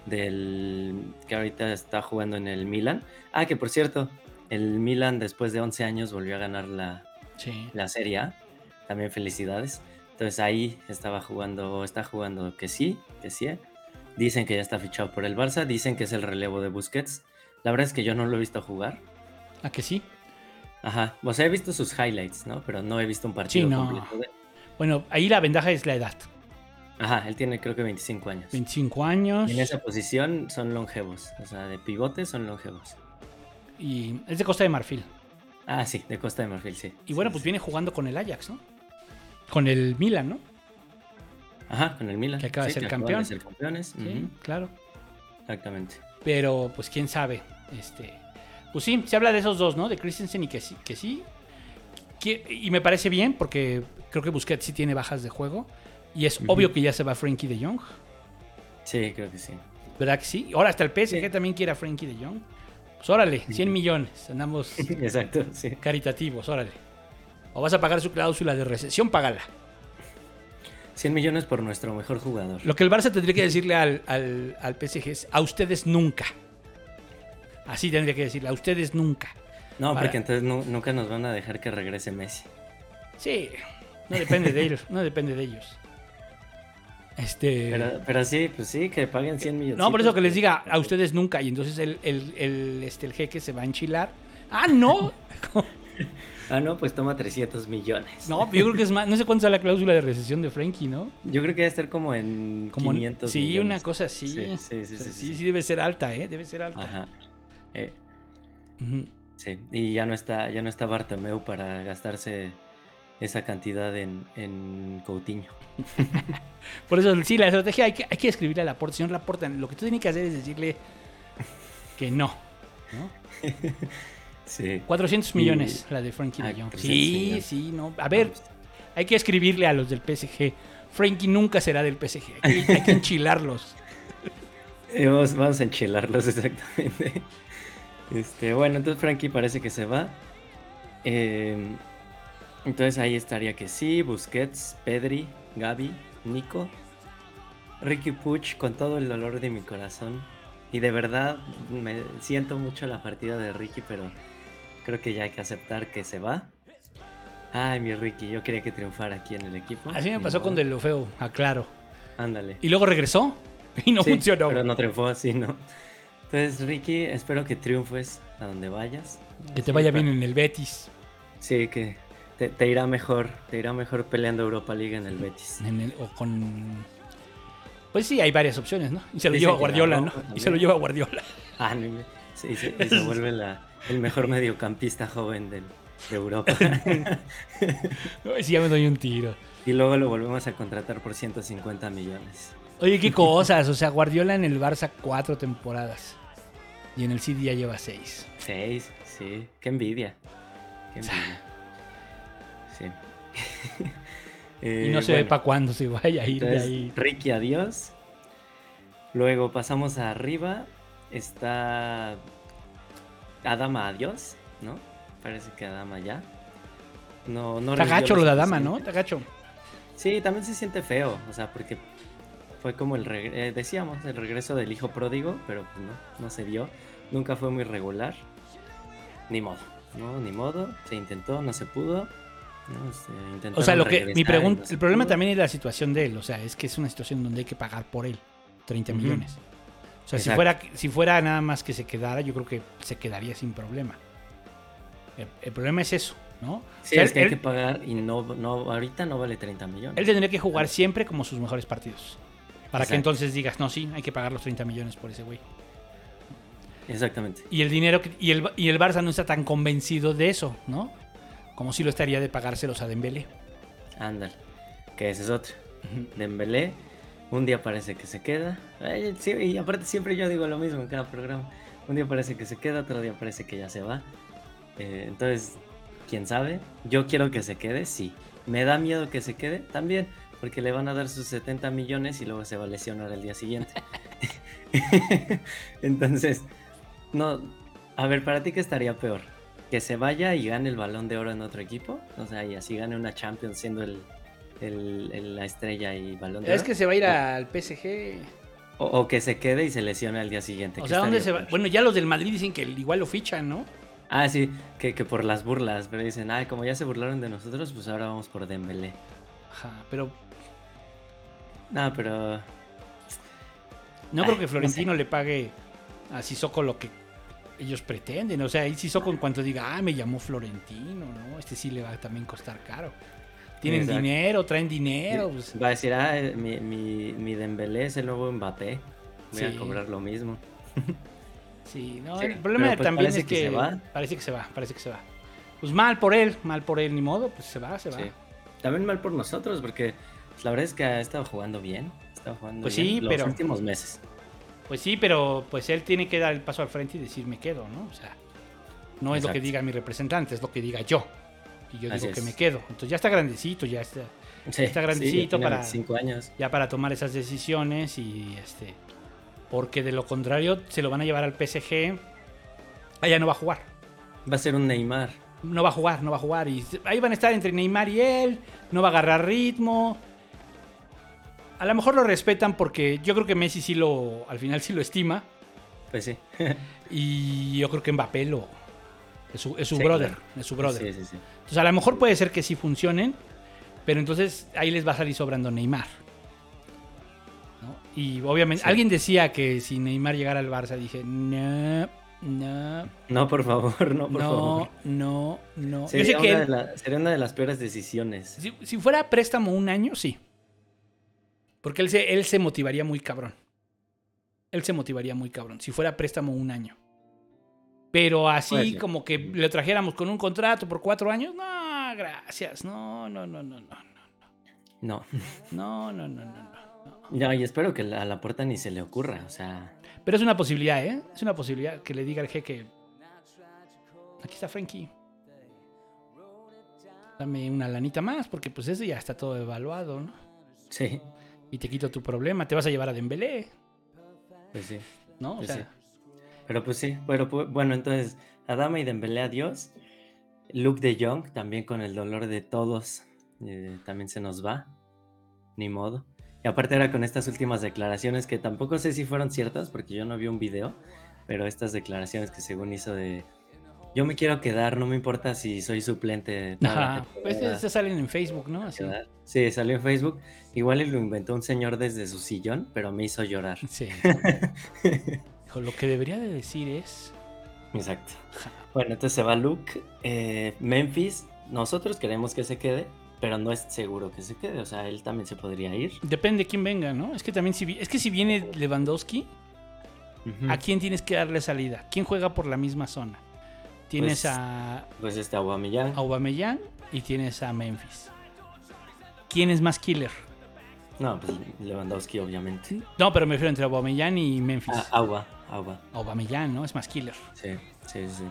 F: del que ahorita está jugando en el Milan. Ah, que por cierto, el Milan después de 11 años volvió a ganar la,
E: Sí.
F: la Serie A. También felicidades. Entonces ahí estaba jugando, está jugando que sí, que sí. Dicen que ya está fichado por el Barça, dicen que es el relevo de Busquets. La verdad es que yo no lo he visto jugar.
E: ¿A que sí?
F: Ajá, o sea, he visto sus highlights, ¿no? Pero no he visto un partido
E: Sí, no.
F: completo de...
E: Bueno, ahí la ventaja es la edad.
F: Ajá, él tiene creo que 25 años.
E: 25 años.
F: Y en esa posición son longevos, o sea, de pivote son longevos.
E: Y es de Costa de Marfil.
F: Ah, sí, de Costa de Marfil, sí.
E: Y bueno,
F: Sí,
E: pues
F: sí.
E: viene jugando con el Ajax, ¿no? Con el Milan, ¿no?
F: Ajá, con el Milan.
E: Que acaba de ser campeón.
F: ser campeones.
E: Sí, claro.
F: Exactamente.
E: Pero, pues quién sabe. Este. Pues sí, se habla de esos dos, ¿no? De Christensen y que sí. Que sí. Que- y me parece bien porque creo que Busquets sí tiene bajas de juego. Y es obvio que ya se va Frankie de Jong.
F: Sí, creo que sí.
E: ¿Verdad que sí? Ahora hasta el PSG
F: Sí.
E: también quiere a Frankie de Jong. Pues órale, 100 millones. Andamos
F: Exacto, sí.
E: caritativos, órale. O vas a pagar su cláusula de recesión, págala.
F: 100 millones por nuestro mejor jugador.
E: Lo que el Barça tendría que decirle al, al, al PSG es a ustedes nunca. Así tendría que decirle, a ustedes nunca.
F: No,
E: Para-
F: porque entonces nu- nunca nos van a dejar que regrese Messi.
E: Sí, no depende de ellos, no depende de ellos. Este.
F: Pero, pero sí, pues sí, que paguen 100 millones.
E: no, por eso que les diga a ustedes nunca. Y entonces el, el, el, este, el jeque se va a enchilar. ¡Ah, no!
F: Ah, no, pues toma 300 millones.
E: No, yo creo que es más. No sé cuánto es la cláusula de recesión de Frankie, ¿no?
F: Yo creo que debe estar como en
E: Como
F: 500
E: Sí,
F: millones.
E: una cosa así.
F: Sí, sí, sí,
E: O sea,
F: sí, sí.
E: sí, debe ser alta, ¿eh? Debe ser alta.
F: Ajá. Eh, sí, y ya no está, ya no está Bartomeu para gastarse esa cantidad en, en Coutinho.
E: Por eso, sí, la estrategia hay que, hay que escribirle a Laporte. Señor Laporte, lo que tú tienes que hacer es decirle que no. ¿no?
F: Sí.
E: 400
F: Y-
E: millones la de Frankie
F: Ah,
E: de Jong.
F: 400
E: Sí, sí, no. A ver, hay que escribirle a los del PSG. Frankie nunca será del PSG. Hay que, hay que enchilarlos.
F: Eh, Vamos, vamos a enchilarlos exactamente. Este, bueno, entonces Frankie parece que se va. Eh, entonces ahí estaría que sí, Busquets, Pedri, Gaby, Nico, Ricky Puch con todo el dolor de mi corazón. Y de verdad me siento mucho la partida de Ricky, pero creo que ya hay que aceptar que se va. Ay, mi Ricky, yo quería que triunfara aquí en el equipo.
E: Así me pasó con
F: modo.
E: Delofeo, aclaro.
F: Ándale.
E: Y luego regresó y no
F: Sí,
E: funcionó.
F: Pero no triunfó así, ¿no? Entonces, Ricky, espero que triunfes a donde vayas.
E: Que te vaya bien en el Betis.
F: Sí, que te, te irá mejor, te irá mejor peleando Europa League en el Betis.
E: en el- o con. Pues sí, hay varias opciones, ¿no? Y se lo
F: Dicen
E: lleva a Guardiola, ¿no? Y se lo lleva a Guardiola.
F: Ah, no, sí, sí, y se vuelve la- el mejor mediocampista joven del- de Europa.
E: Ay, sí, ya me doy un tiro.
F: y luego lo volvemos a contratar por 150 millones.
E: Oye, qué cosas. O sea, Guardiola en el Barça cuatro temporadas. Y en el City ya lleva 6.
F: Seis, sí. Qué envidia. Qué envidia. Sí.
E: Y
F: Eh,
E: no se ve para cuándo se vaya a ir de
F: entonces,
E: ahí.
F: Ricky, adiós. Luego pasamos a arriba. Está Adama, adiós, ¿no? Parece que Adama ya. No, no
E: Está
F: rindió
E: gacho lo de. Adama, ¿no? Está gacho.
F: Sí, también se siente feo, o sea, porque fue como el, eh, decíamos, el regreso del hijo pródigo, pero pues no, no se dio. Nunca fue muy regular. Ni modo, ¿no? Ni modo. Se intentó, no se pudo. ¿no? Se intentaron
E: O sea, lo que mi pregunta,
F: no
E: el problema
F: pudo.
E: también es la situación de él, o sea, es que es una situación donde hay que pagar por él 30
F: Ujú.
E: millones. O sea, si fuera si fuera nada más que se quedara, yo creo que se quedaría sin problema. El, el problema es eso, ¿no?
F: Sí,
E: O sea,
F: es que hay
E: él,
F: que pagar y no, no, ahorita no vale 30 millones.
E: él tendría que jugar siempre como sus mejores partidos. Para que entonces digas, no, sí, hay que pagar los 30 millones por ese güey.
F: Exactamente.
E: Y el dinero que- y el, y el Barça no está tan convencido de eso, ¿no? Como si lo estaría de pagárselos a Dembélé.
F: Ándale. Que ese es otro. Dembélé, un día parece que se queda. Sí, y aparte siempre yo digo lo mismo en cada programa. Un día parece que se queda, otro día parece que ya se va. Eh, entonces, quién sabe. Yo quiero que se quede, sí. Me da miedo que se quede también, porque le van a dar sus 70 millones y luego se va a lesionar el día siguiente. entonces, no. A ver, ¿para ti qué estaría peor? ¿Que se vaya y gane el balón de oro en otro equipo? O sea, y así gane una Champions siendo el, el- el- la estrella y balón de
E: Es
F: oro.
E: que se va a ir al PSG.
F: O, o que se quede y se lesione al día siguiente.
E: O
F: ¿qué
E: sea, ¿dónde se va? Bueno, ya los del Madrid dicen que igual lo fichan, ¿no?
F: Ah, sí, que, que por las burlas, pero dicen, ay, como ya se burlaron de nosotros, pues ahora vamos por Dembélé.
E: Ajá, pero
F: No, pero
E: no
F: Ay,
E: creo que
F: no
E: Florentino le pague a Sissoko lo que ellos pretenden. O sea, y Sissoko en cuanto diga, ah, me llamó Florentino, ¿no? Este sí le va a también costar caro. Tienen
F: Exacto.
E: dinero, traen dinero. pues,
F: va a decir, ah, mi, mi, mi Dembélé es el nuevo Mbappé. Voy
E: Sí.
F: a cobrar lo mismo.
E: sí, no,
F: Sí,
E: el problema
F: pues
E: también
F: parece
E: es que,
F: que se va.
E: parece que se va, parece que se va. Pues mal por él, mal por él, ni modo, pues se va, se va.
F: Sí. También mal por nosotros, porque pues, la verdad es que ha estado jugando bien. Ha estado jugando
E: Pues
F: bien
E: sí,
F: los
E: pero-
F: últimos meses.
E: Pues sí, pero pues él tiene que dar el paso al frente y decir me quedo, ¿no? O sea, no es lo que diga mi representante, es lo que diga yo. Y yo
F: Así
E: digo que me quedo. Entonces ya está grandecito, ya está,
F: Sí,
E: está
F: sí,
E: grandecito para-
F: 25 años.
E: ya para tomar esas decisiones y este porque de lo contrario se lo van a llevar al PSG. Allá no va a jugar.
F: Va a ser un Neymar.
E: No va a jugar, no va a jugar. Y ahí van a estar entre Neymar y él. No va a agarrar ritmo. A lo mejor lo respetan porque yo creo que Messi sí lo, al final sí lo estima.
F: Pues sí.
E: Y yo creo que Mbappé lo, es su, es su
F: Sí,
E: brother.
F: claro.
E: Es su brother.
F: Sí, sí, sí.
E: Entonces a lo mejor puede ser que sí funcionen. Pero entonces ahí les va a salir sobrando Neymar. ¿no? Y obviamente,
F: Sí.
E: alguien decía que si Neymar llegara al Barça, dije, no, no,
F: No, por favor, no, por
E: no,
F: favor.
E: no, no. Yo sé
F: Sería,
E: que
F: una la- sería una de las peores decisiones.
E: si, si fuera préstamo un año, sí. Porque él se, él se motivaría muy cabrón. Él se motivaría muy cabrón. Si fuera préstamo un año. Pero así como que le trajéramos con un contrato por cuatro años, no, gracias. No, no, no, no, no.
F: No.
E: No, no, no, no, no.
F: Ya, y espero que a la puerta ni se le ocurra. O sea,
E: Pero es una posibilidad, ¿eh? Es una posibilidad que le diga al jeque. Aquí está Frankie. Dame una lanita más, porque pues eso ya está todo evaluado, ¿no?
F: sí,
E: Y te quito tu problema. Te vas a llevar a Dembélé,
F: pues sí.
E: ¿no? O
F: Pues
E: sea,
F: sí. Pero pues sí, pero bueno, entonces, Adama y Dembélé, adiós. Luke de Jong, también con el dolor de todos, eh, también se nos va. Ni modo. Y aparte era con estas últimas declaraciones que tampoco sé si fueron ciertas, porque yo no vi un video, pero estas declaraciones que según hizo de... Yo me quiero quedar, no me importa si soy suplente.
E: Ajá. Pues
F: temporada".
E: esas salen en Facebook, ¿no? Así.
F: Sí, salió en Facebook. Igual lo inventó un señor desde su sillón, pero me hizo llorar.
E: Sí. Lo que debería de decir es.
F: Exacto. Bueno, entonces se va Luke. Eh, Memphis, nosotros queremos que se quede, pero no es seguro que se quede. O sea, él también se podría ir.
E: Depende de quién venga, ¿no? Es que también si, es que si viene Lewandowski. ¿a quién tienes que darle salida? ¿Quién juega por la misma zona? Tienes
F: Pues,
E: a
F: Pues este Aubameyang.
E: Aubameyang y tienes a Memphis. ¿Quién es más killer?
F: No, pues Lewandowski, obviamente.
E: No, pero me refiero entre Aubameyang y Memphis.
F: Ah, Agua. Auba.
E: Aubameyang, ¿no? Es más killer.
F: Sí, sí, sí.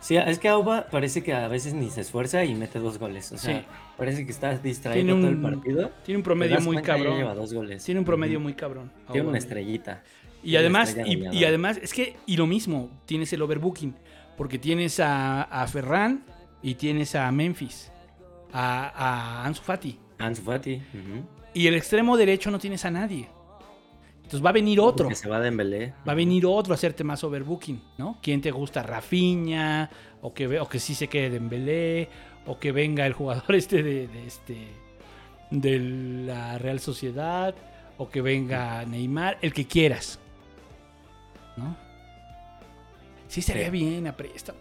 F: Sí, es que Auba parece que a veces ni se esfuerza y mete dos goles. O sea,
E: Sí.
F: parece que está distraído todo el partido.
E: tiene un promedio muy cabrón.
F: lleva dos goles.
E: Tiene un promedio muy cabrón.
F: Tiene una estrellita.
E: Y además,
F: estrella
E: y, además, es que, y lo mismo, tienes el overbooking, porque tienes a, a Ferran y tienes a Memphis, a, a Ansu Fati.
F: Ansu Fati.
E: Y el extremo derecho no tienes a nadie. Entonces va a venir otro.
F: Que se va de Dembélé.
E: Va a venir otro a hacerte más overbooking, ¿no? ¿Quién te gusta? Rafinha, o que, ve- o que sí se quede Dembélé, o que venga el jugador este de, de este de la Real Sociedad, o que venga Neymar, el que quieras. ¿No? Sí estaría
F: Sí.
E: bien a préstamo.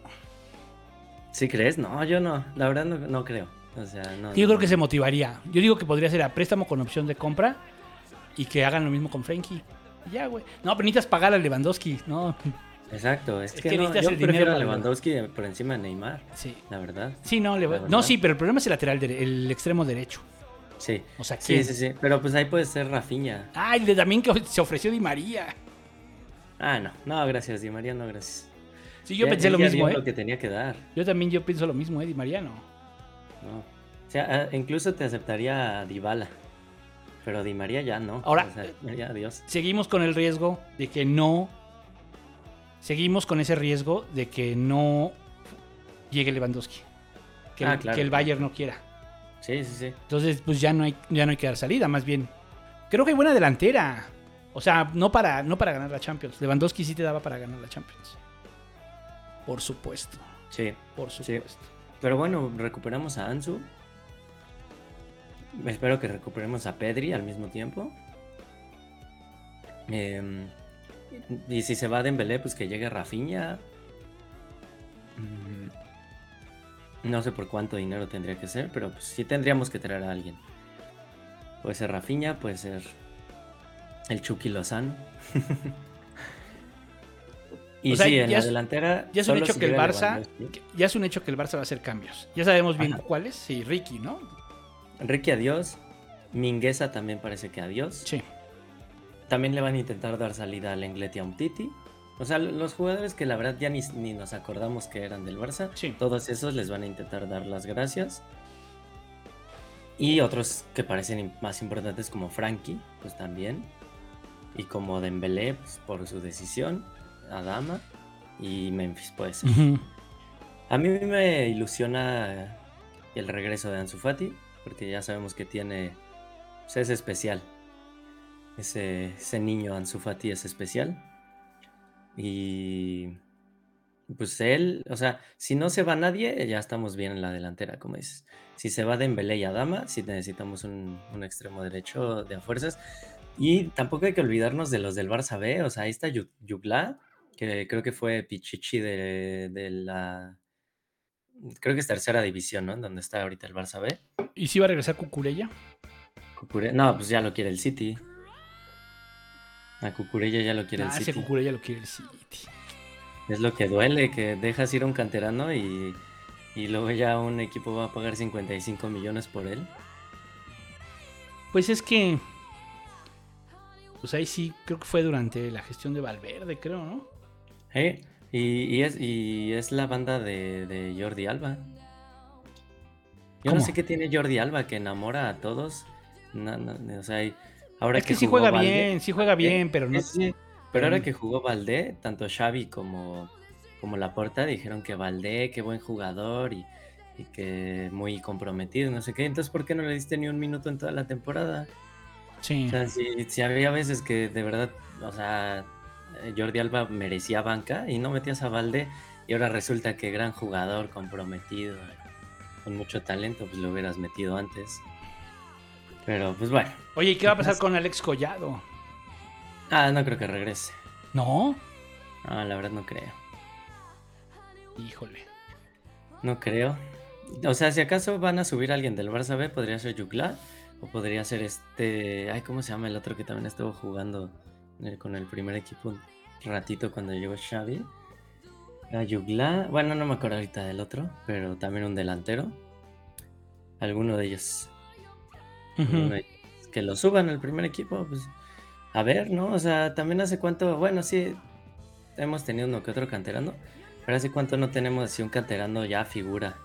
F: ¿Sí crees? No, yo no. La verdad no, no creo. O sea, no.
E: Yo
F: no,
E: creo que se motivaría. Yo digo que podría ser a préstamo con opción de compra y que hagan lo mismo con Frenkie. Y Ya, güey. No, pero necesitas pagar a Lewandowski, ¿no?
F: Exacto. Es,
E: Es
F: que,
E: que
F: no, yo prefiero a
E: para-
F: Lewandowski por encima de Neymar.
E: Sí.
F: La verdad.
E: Sí, no, le- no, sí, pero el problema es el lateral, el extremo derecho.
F: Sí.
E: O sea,
F: Sí,
E: ¿quién?
F: sí, sí. Pero pues ahí puede ser Rafinha.
E: Ah, el de también que se ofreció Di María.
F: Ah, no. No, gracias, Di María, no, gracias.
E: Sí, yo
F: Ya-
E: pensé lo mismo, ¿eh?
F: lo que tenía que dar.
E: Yo también yo pienso lo mismo, ¿eh? Di María no.
F: No. O sea, ah, incluso te aceptaría a Dybala. Pero Di María ya no.
E: Ahora-
F: O sea, ya, adiós.
E: Seguimos con el riesgo de que no. Seguimos con ese riesgo de que no llegue Lewandowski. Que,
F: Ah,
E: el,
F: claro,
E: que el. Bayern no quiera.
F: Sí, sí, sí.
E: Entonces, pues ya no hay, ya no hay que dar salida, más bien. Creo que hay buena delantera. O sea, no para, no para ganar la Champions. Lewandowski sí te daba para ganar la Champions. Por supuesto.
F: Sí.
E: Por
F: Sí.
E: supuesto.
F: Pero bueno, recuperamos a Ansu. Espero que recuperemos a Pedri al mismo tiempo. Em, y si se va Dembélé, pues que llegue Rafinha. Mm, No sé por cuánto dinero tendría que ser, pero pues sí tendríamos que traer a alguien. Puede ser Rafinha, puede ser el Chucky Lozano. y
E: O sea,
F: sí, en la
E: es-
F: delantera.
E: Ya es un hecho que el Barça.
F: Lewandowski.
E: Ya es un hecho que el Barça va a hacer cambios. Ya sabemos bien
F: Ajá.
E: cuáles. Sí, Ricky, ¿no?
F: Enrique adiós. Mingueza también parece que adiós.
E: Sí.
F: También le van a intentar dar salida a Lenglet y a Umtiti. O sea, los jugadores que la verdad ya ni, ni nos acordamos que eran del Barça.
E: Sí.
F: Todos esos les van a intentar dar las gracias. Y otros que parecen más importantes como Frankie, pues también. Y como Dembélé, pues, por su decisión. Adama y Memphis.
E: Ujú.
F: A mí me ilusiona el regreso de Ansu Fati, porque ya sabemos que tiene, pues, es especial. Ese, ese niño Ansu Fati es especial. Y pues él, o sea, si no se va nadie, ya estamos bien en la delantera, como dices. Si se va Dembélé y Adama, sí necesitamos un, un extremo derecho de a fuerzas. Y tampoco hay que olvidarnos de los del Barça B, o sea, ahí está Yu- Yugla, que creo que fue Pichichi de, de la... Creo que es tercera división, ¿no? En donde está ahorita el Barça B.
E: ¿Y si va a regresar Cucurella?
F: Cucure- No, pues ya lo quiere el City. A Cucurella ya lo quiere
E: Ah,
F: el
E: ese
F: City.
E: Cucurella lo quiere el City.
F: Es lo que duele, que dejas ir a un canterano y, y luego ya un equipo va a pagar 55 millones por él.
E: Pues es que. Pues ahí sí, creo que fue durante la gestión de Valverde, creo, ¿no?
F: ¿Eh? Y, y es, y es la banda de, de Jordi Alba. Yo
E: ¿Cómo?
F: no sé qué tiene Jordi Alba que enamora a todos. No, no, o sea, ahora
E: es que, sí juega bien, sí juega bien,
F: Eh,
E: pero no.
F: Pero ahora que jugó Valdé, tanto Xavi como, como Laporta dijeron que Valdé, qué buen jugador y, y que muy comprometido, no sé qué. Entonces, ¿por qué no le diste ni un minuto en toda la temporada?
E: Sí.
F: O sea, si, si había veces que de verdad, o sea, Jordi Alba merecía banca y no metías a Valdé y ahora resulta que gran jugador, comprometido, con mucho talento, pues lo hubieras metido antes. Pero pues bueno.
E: Oye, ¿y qué va a pasar con Alex Collado?
F: Ah, no creo que regrese.
E: ¿No?
F: Ah, la verdad no creo.
E: Híjole.
F: No creo. O sea, si acaso van a subir a alguien del Barça B, podría ser Yugla. O podría ser este. Ay, ¿cómo se llama el otro que también estuvo jugando eh, con el primer equipo un ratito cuando llegó Xavi? Era Yugla. Bueno, no me acuerdo ahorita del otro, pero también un delantero. Alguno de ellos.
E: Ujú.
F: Alguno de ellos. Que lo suban al primer equipo, pues. A ver, ¿no? O sea, también hace cuánto, bueno, sí, hemos tenido uno que otro canterano, pero hace cuánto no tenemos así un canterano ya figura.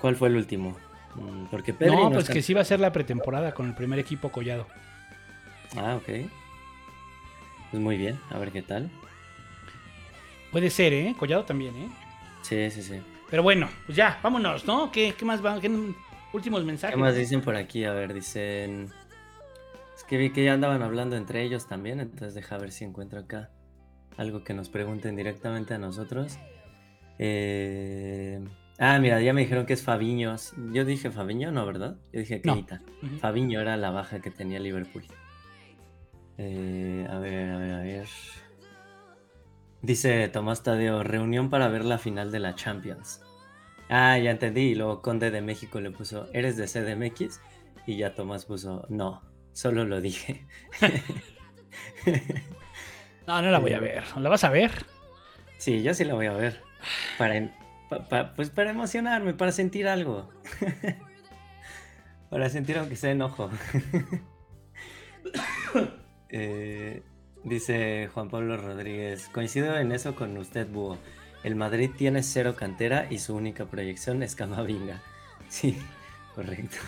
F: ¿Cuál fue el último? Mm, Porque Pedri
E: No,
F: no
E: pues que sí va a ser la pretemporada con el primer equipo collado.
F: Ah, ok. Pues muy bien, a ver qué tal.
E: Puede ser, ¿eh? Collado también, ¿eh?
F: Sí, sí, sí.
E: Pero bueno, pues ya, vámonos, ¿no? ¿Qué, qué más va? ¿Qué últimos mensajes?
F: ¿Qué más dicen por aquí? A ver, dicen... Es que vi que ya andaban hablando entre ellos también, entonces deja ver si encuentro acá algo que nos pregunten directamente a nosotros. Eh, Ah, mira, ya me dijeron que es Fabiño. Yo dije Fabiño, no, ¿verdad? Yo dije
E: No.
F: Keita. Fabiño era la baja que tenía Liverpool. Eh, a ver, a ver, a ver. Dice Tomás Tadeo, reunión para ver la final de la Champions. Ah, ya entendí. Y luego Conde de México le puso, ¿eres de CDMX? Y ya Tomás puso, no, solo lo dije.
E: No, no la voy a ver. ¿La vas a ver?
F: Sí, yo sí la voy a ver. Para, en- pa- pa- pues para emocionarme, para sentir algo. para sentir aunque sea enojo. Eh, dice Juan Pablo Rodríguez, coincido en eso con usted, Búho. El Madrid tiene cero cantera y su única proyección es Camavinga. Sí, correcto.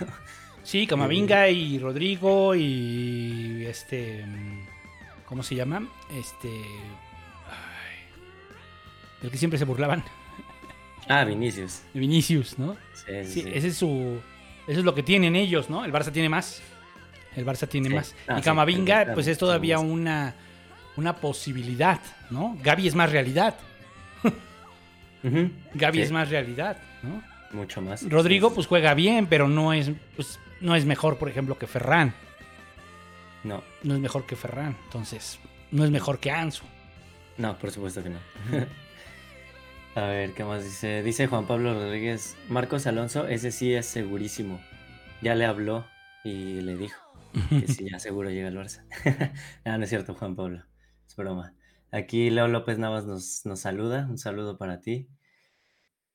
E: Sí, Camavinga y Rodrigo y este. mm, ¿Cómo se llama? Este. ay, el que siempre se burlaban.
F: Ah, Vinicius.
E: Vinicius, ¿no?
F: Sí, sí.
E: ese es su. Eso es lo que tienen ellos, ¿no? El Barça tiene más. El Barça tiene
F: Sí.
E: más.
F: Ah,
E: y Camavinga, pues es todavía una, una posibilidad, ¿no? Gaby es más realidad. Gaby
F: sí,
E: es más realidad, ¿no?
F: Mucho más.
E: Rodrigo, pues juega bien, pero no es, pues, no es mejor, por ejemplo, que Ferran.
F: No,
E: No es mejor que Ferran. Entonces, no es mejor que Ansu.
F: No, por supuesto que no. A ver, ¿qué más dice? Dice Juan Pablo Rodríguez, Marcos Alonso, ese sí es segurísimo. Ya le habló y le dijo que sí, ya seguro llega al Barça. no, no es cierto, Juan Pablo. Es broma. Aquí Leo López Navas nos, nos saluda. Un saludo para ti.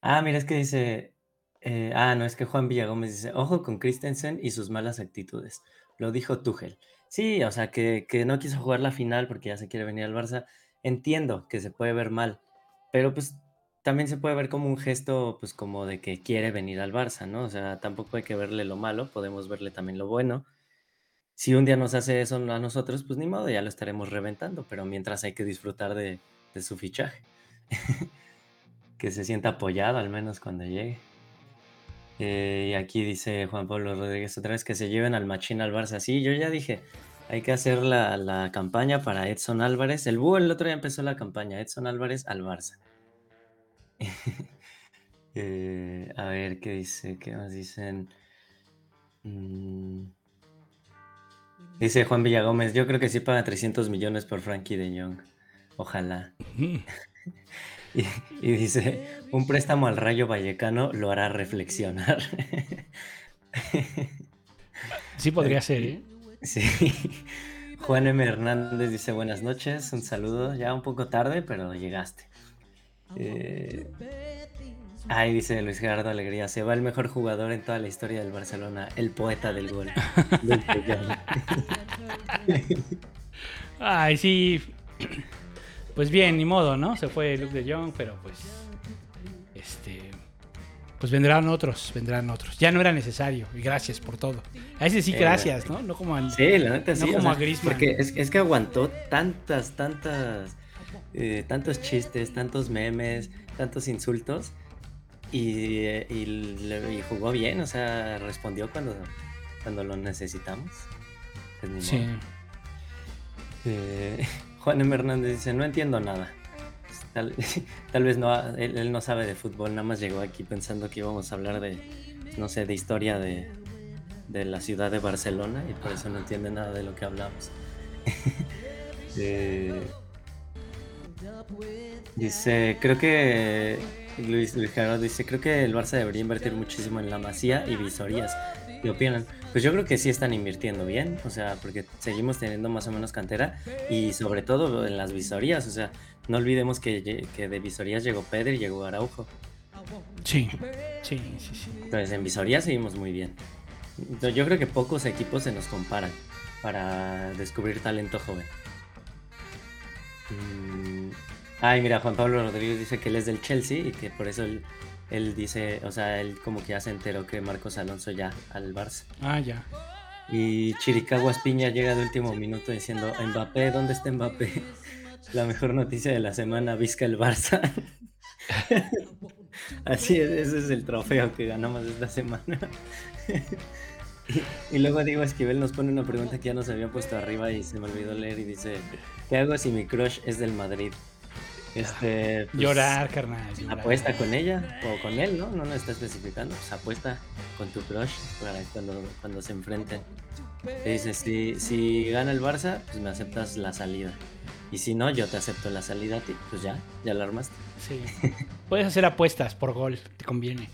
F: Ah, mira, es que dice... eh, ah, no, es que Juan Villagómez dice, ojo con Christensen y sus malas actitudes. Lo dijo Tuchel. Sí, o sea, que, que no quiso jugar la final porque ya se quiere venir al Barça. Entiendo que se puede ver mal, pero pues también se puede ver como un gesto, pues como de que quiere venir al Barça, ¿no? O sea, tampoco hay que verle lo malo, podemos verle también lo bueno. Si un día nos hace eso a nosotros, pues ni modo, ya lo estaremos reventando, pero mientras hay que disfrutar de, su fichaje. que se sienta apoyado al menos cuando llegue. Eh, y aquí dice Juan Pablo Rodríguez otra vez que se lleven al machín al Barça. Sí, yo ya dije, hay que hacer la, la campaña para Edson Álvarez. El búho el otro día empezó la campaña, Edson Álvarez al Barça. Eh, a ver, ¿qué dice? ¿Qué más dicen? Mm. Dice Juan Villagómez, yo creo que sí paga 300 millones por Frankie de Jong. Ojalá. Y, y dice, un préstamo al Rayo Vallecano lo hará reflexionar.
E: Sí podría ser, ¿eh?
F: Sí. Juan M. Hernández dice buenas noches, un saludo, ya un poco tarde, pero llegaste. Eh, Ay, dice Luis Gerardo Alegría, se va el mejor jugador en toda la historia del Barcelona, el poeta del gol.
E: Ay, sí. Pues bien, ni modo, ¿no? Se fue Luke de Jong, pero pues. Este. Pues vendrán otros, vendrán otros. Ya no era necesario. Y gracias por todo. A ese sí,
F: Eh,
E: gracias, ¿no? No como al.
F: Sí, la neta
E: No
F: sí. o
E: como
F: sea,
E: a Griezmann.
F: Porque es, es que aguantó tantas, tantas, eh, tantos chistes, tantos memes, tantos insultos y, y jugó bien, o sea, respondió cuando, cuando lo necesitamos. Pues
E: Sí.
F: Eh, Juan M. Hernández dice, no entiendo nada. Tal, tal vez no, él, él no sabe de fútbol, nada más llegó aquí pensando que íbamos a hablar de, no sé, de historia de, de la ciudad de Barcelona y por eso no entiende nada de lo que hablamos. Eh, dice, creo que Luis, Luis Gerardo dice, creo que el Barça debería invertir muchísimo en la masía y visorías. ¿Qué opinan? Pues yo creo que sí están invirtiendo bien, o sea, porque seguimos teniendo más o menos cantera y sobre todo en las visorías, o sea, no olvidemos que, que de visorías llegó Pedro y llegó Araujo.
E: Sí. Sí, sí, sí.
F: Entonces en visorías seguimos muy bien. Yo creo que pocos equipos se nos comparan. para descubrir talento joven. Ay, mira, Juan Pablo Rodríguez dice que él es del Chelsea y que por eso él, él dice, o sea, él como que ya se enteró que Marcos Alonso ya al Barça.
E: Ah, ya.
F: Y Chiricaguas Piña llega de último minuto diciendo, Mbappé, ¿dónde está Mbappé? La mejor noticia de la semana, Vizca el Barça. Así es, ese es el trofeo que ganamos esta semana. y, y luego Diego Esquivel nos pone una pregunta que ya nos había puesto arriba y se me olvidó leer y dice, ¿qué hago si mi crush es del Madrid? Este, pues,
E: Llorar, carnal. llorar.
F: Apuesta con ella o con él, ¿no? No nos está especificando. Pues apuesta con tu crush para cuando, cuando se enfrenten. Te dice, si, si gana el Barça, pues me aceptas la salida. Y si no, yo te acepto la salida a ti. Pues ya, ya la armaste.
E: Sí. Puedes hacer apuestas por gol, te conviene.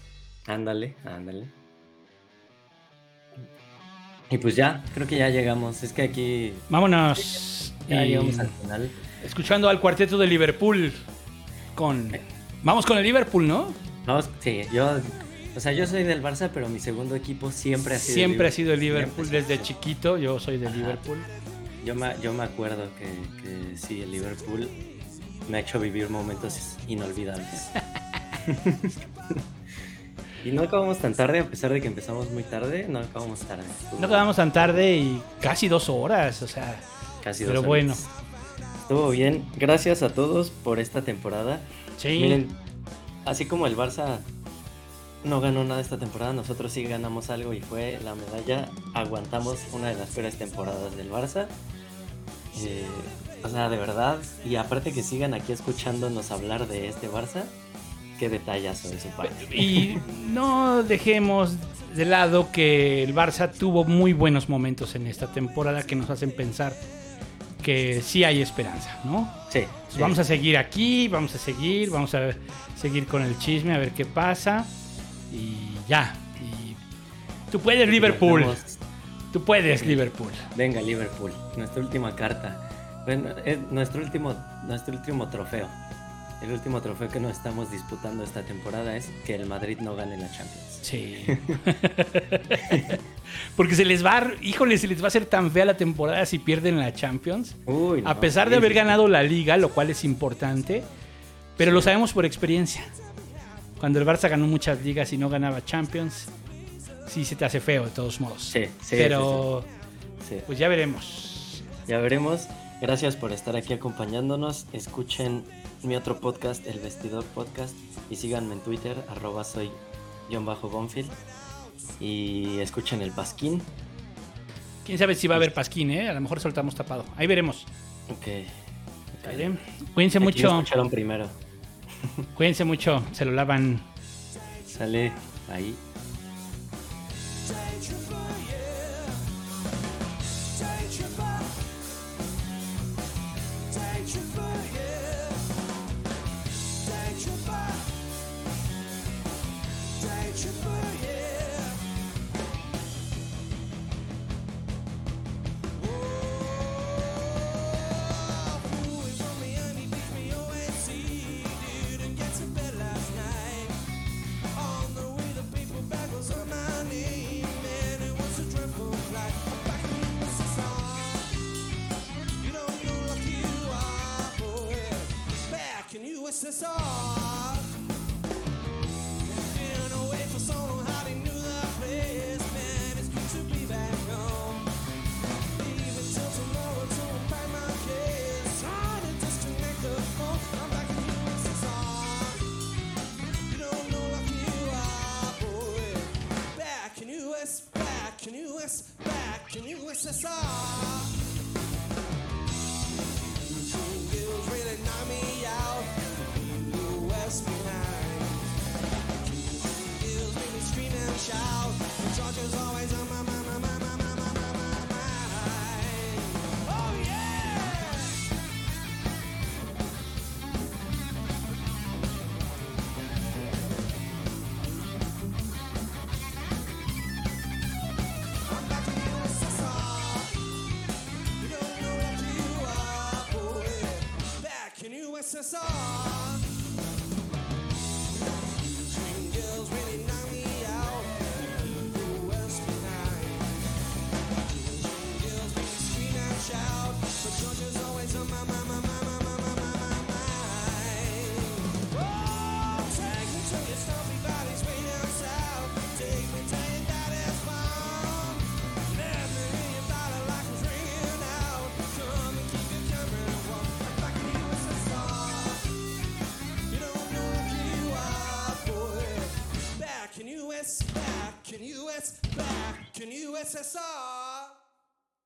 F: Ándale, ándale. Y pues ya, creo que ya llegamos. Es que aquí
E: Vámonos.
F: ya
E: Y
F: llegamos al final.
E: Escuchando al cuarteto de Liverpool con... Vamos con el Liverpool, ¿no?
F: Vamos, sí, yo, o sea, yo soy del Barça, pero mi segundo equipo siempre ha sido.
E: Siempre ha sido el Liverpool.
F: siempre,
E: Desde chiquito yo soy de
F: Ajá.
E: Liverpool.
F: Yo me, yo me acuerdo que, que sí, el Liverpool me ha hecho vivir momentos inolvidables. y no acabamos tan tarde, a pesar de que empezamos muy tarde, no acabamos tarde.
E: No quedamos tan tarde y casi dos horas, o sea...
F: casi
E: pero
F: dos
E: bueno.
F: Estuvo bien. Gracias a todos por esta temporada.
E: Sí.
F: Miren, así como el Barça no ganó nada esta temporada, nosotros sí ganamos algo y fue la medalla. Aguantamos una de las peores temporadas del Barça. Eh, o sea, de verdad. Y aparte que sigan aquí escuchándonos hablar de este Barça, qué detallazo de su parte.
E: Y no dejemos de lado que el Barça tuvo muy buenos momentos en esta temporada que nos hacen pensar que sí hay esperanza, ¿no?
F: Sí,
E: Pues
F: sí.
E: Vamos a seguir aquí, vamos a seguir, vamos a seguir con el chisme, a ver qué pasa. Y ya. Y tú puedes, Liverpool. Tú puedes, Liverpool.
F: Venga, Liverpool, nuestra última carta. Bueno, es nuestro último, nuestro último trofeo. El último trofeo que nos estamos disputando esta temporada es que el Madrid no gane la Champions.
E: Sí. Porque se les va, a- híjole, se les va a hacer tan fea la temporada si pierden la Champions.
F: Uy, no,
E: A pesar de
F: sí,
E: haber
F: sí.
E: ganado la liga, lo cual es importante, pero lo sabemos por experiencia. Cuando el Barça ganó muchas ligas y no ganaba Champions, sí se te hace feo de todos modos.
F: Sí, sí,
E: pero
F: Sí.
E: pues ya veremos.
F: Ya veremos. Gracias por estar aquí acompañándonos. Escuchen mi otro podcast, El Vestidor Podcast. Y síganme en Twitter, arroba soy guion bajo Bonfield. Y escuchen el Pasquín.
E: Quién sabe si va a haber pasquín, ¿eh? A lo mejor soltamos tapado. Ahí veremos.
F: Ok.
E: ¿Vale? Cuídense
F: Aquí
E: mucho.
F: escucharon primero.
E: Cuídense mucho. Se lo lavan.
F: Sale ahí.
G: In USSR. Been away for so long, hardly knew the place. Man, it's good to be back home. Leaving till tomorrow to unpack my case. Trying to disconnect the phone. I'm back in USSR. You don't know like you are, boy. Back in US, back in US, back in USSR. Bills really out. The judge is always on my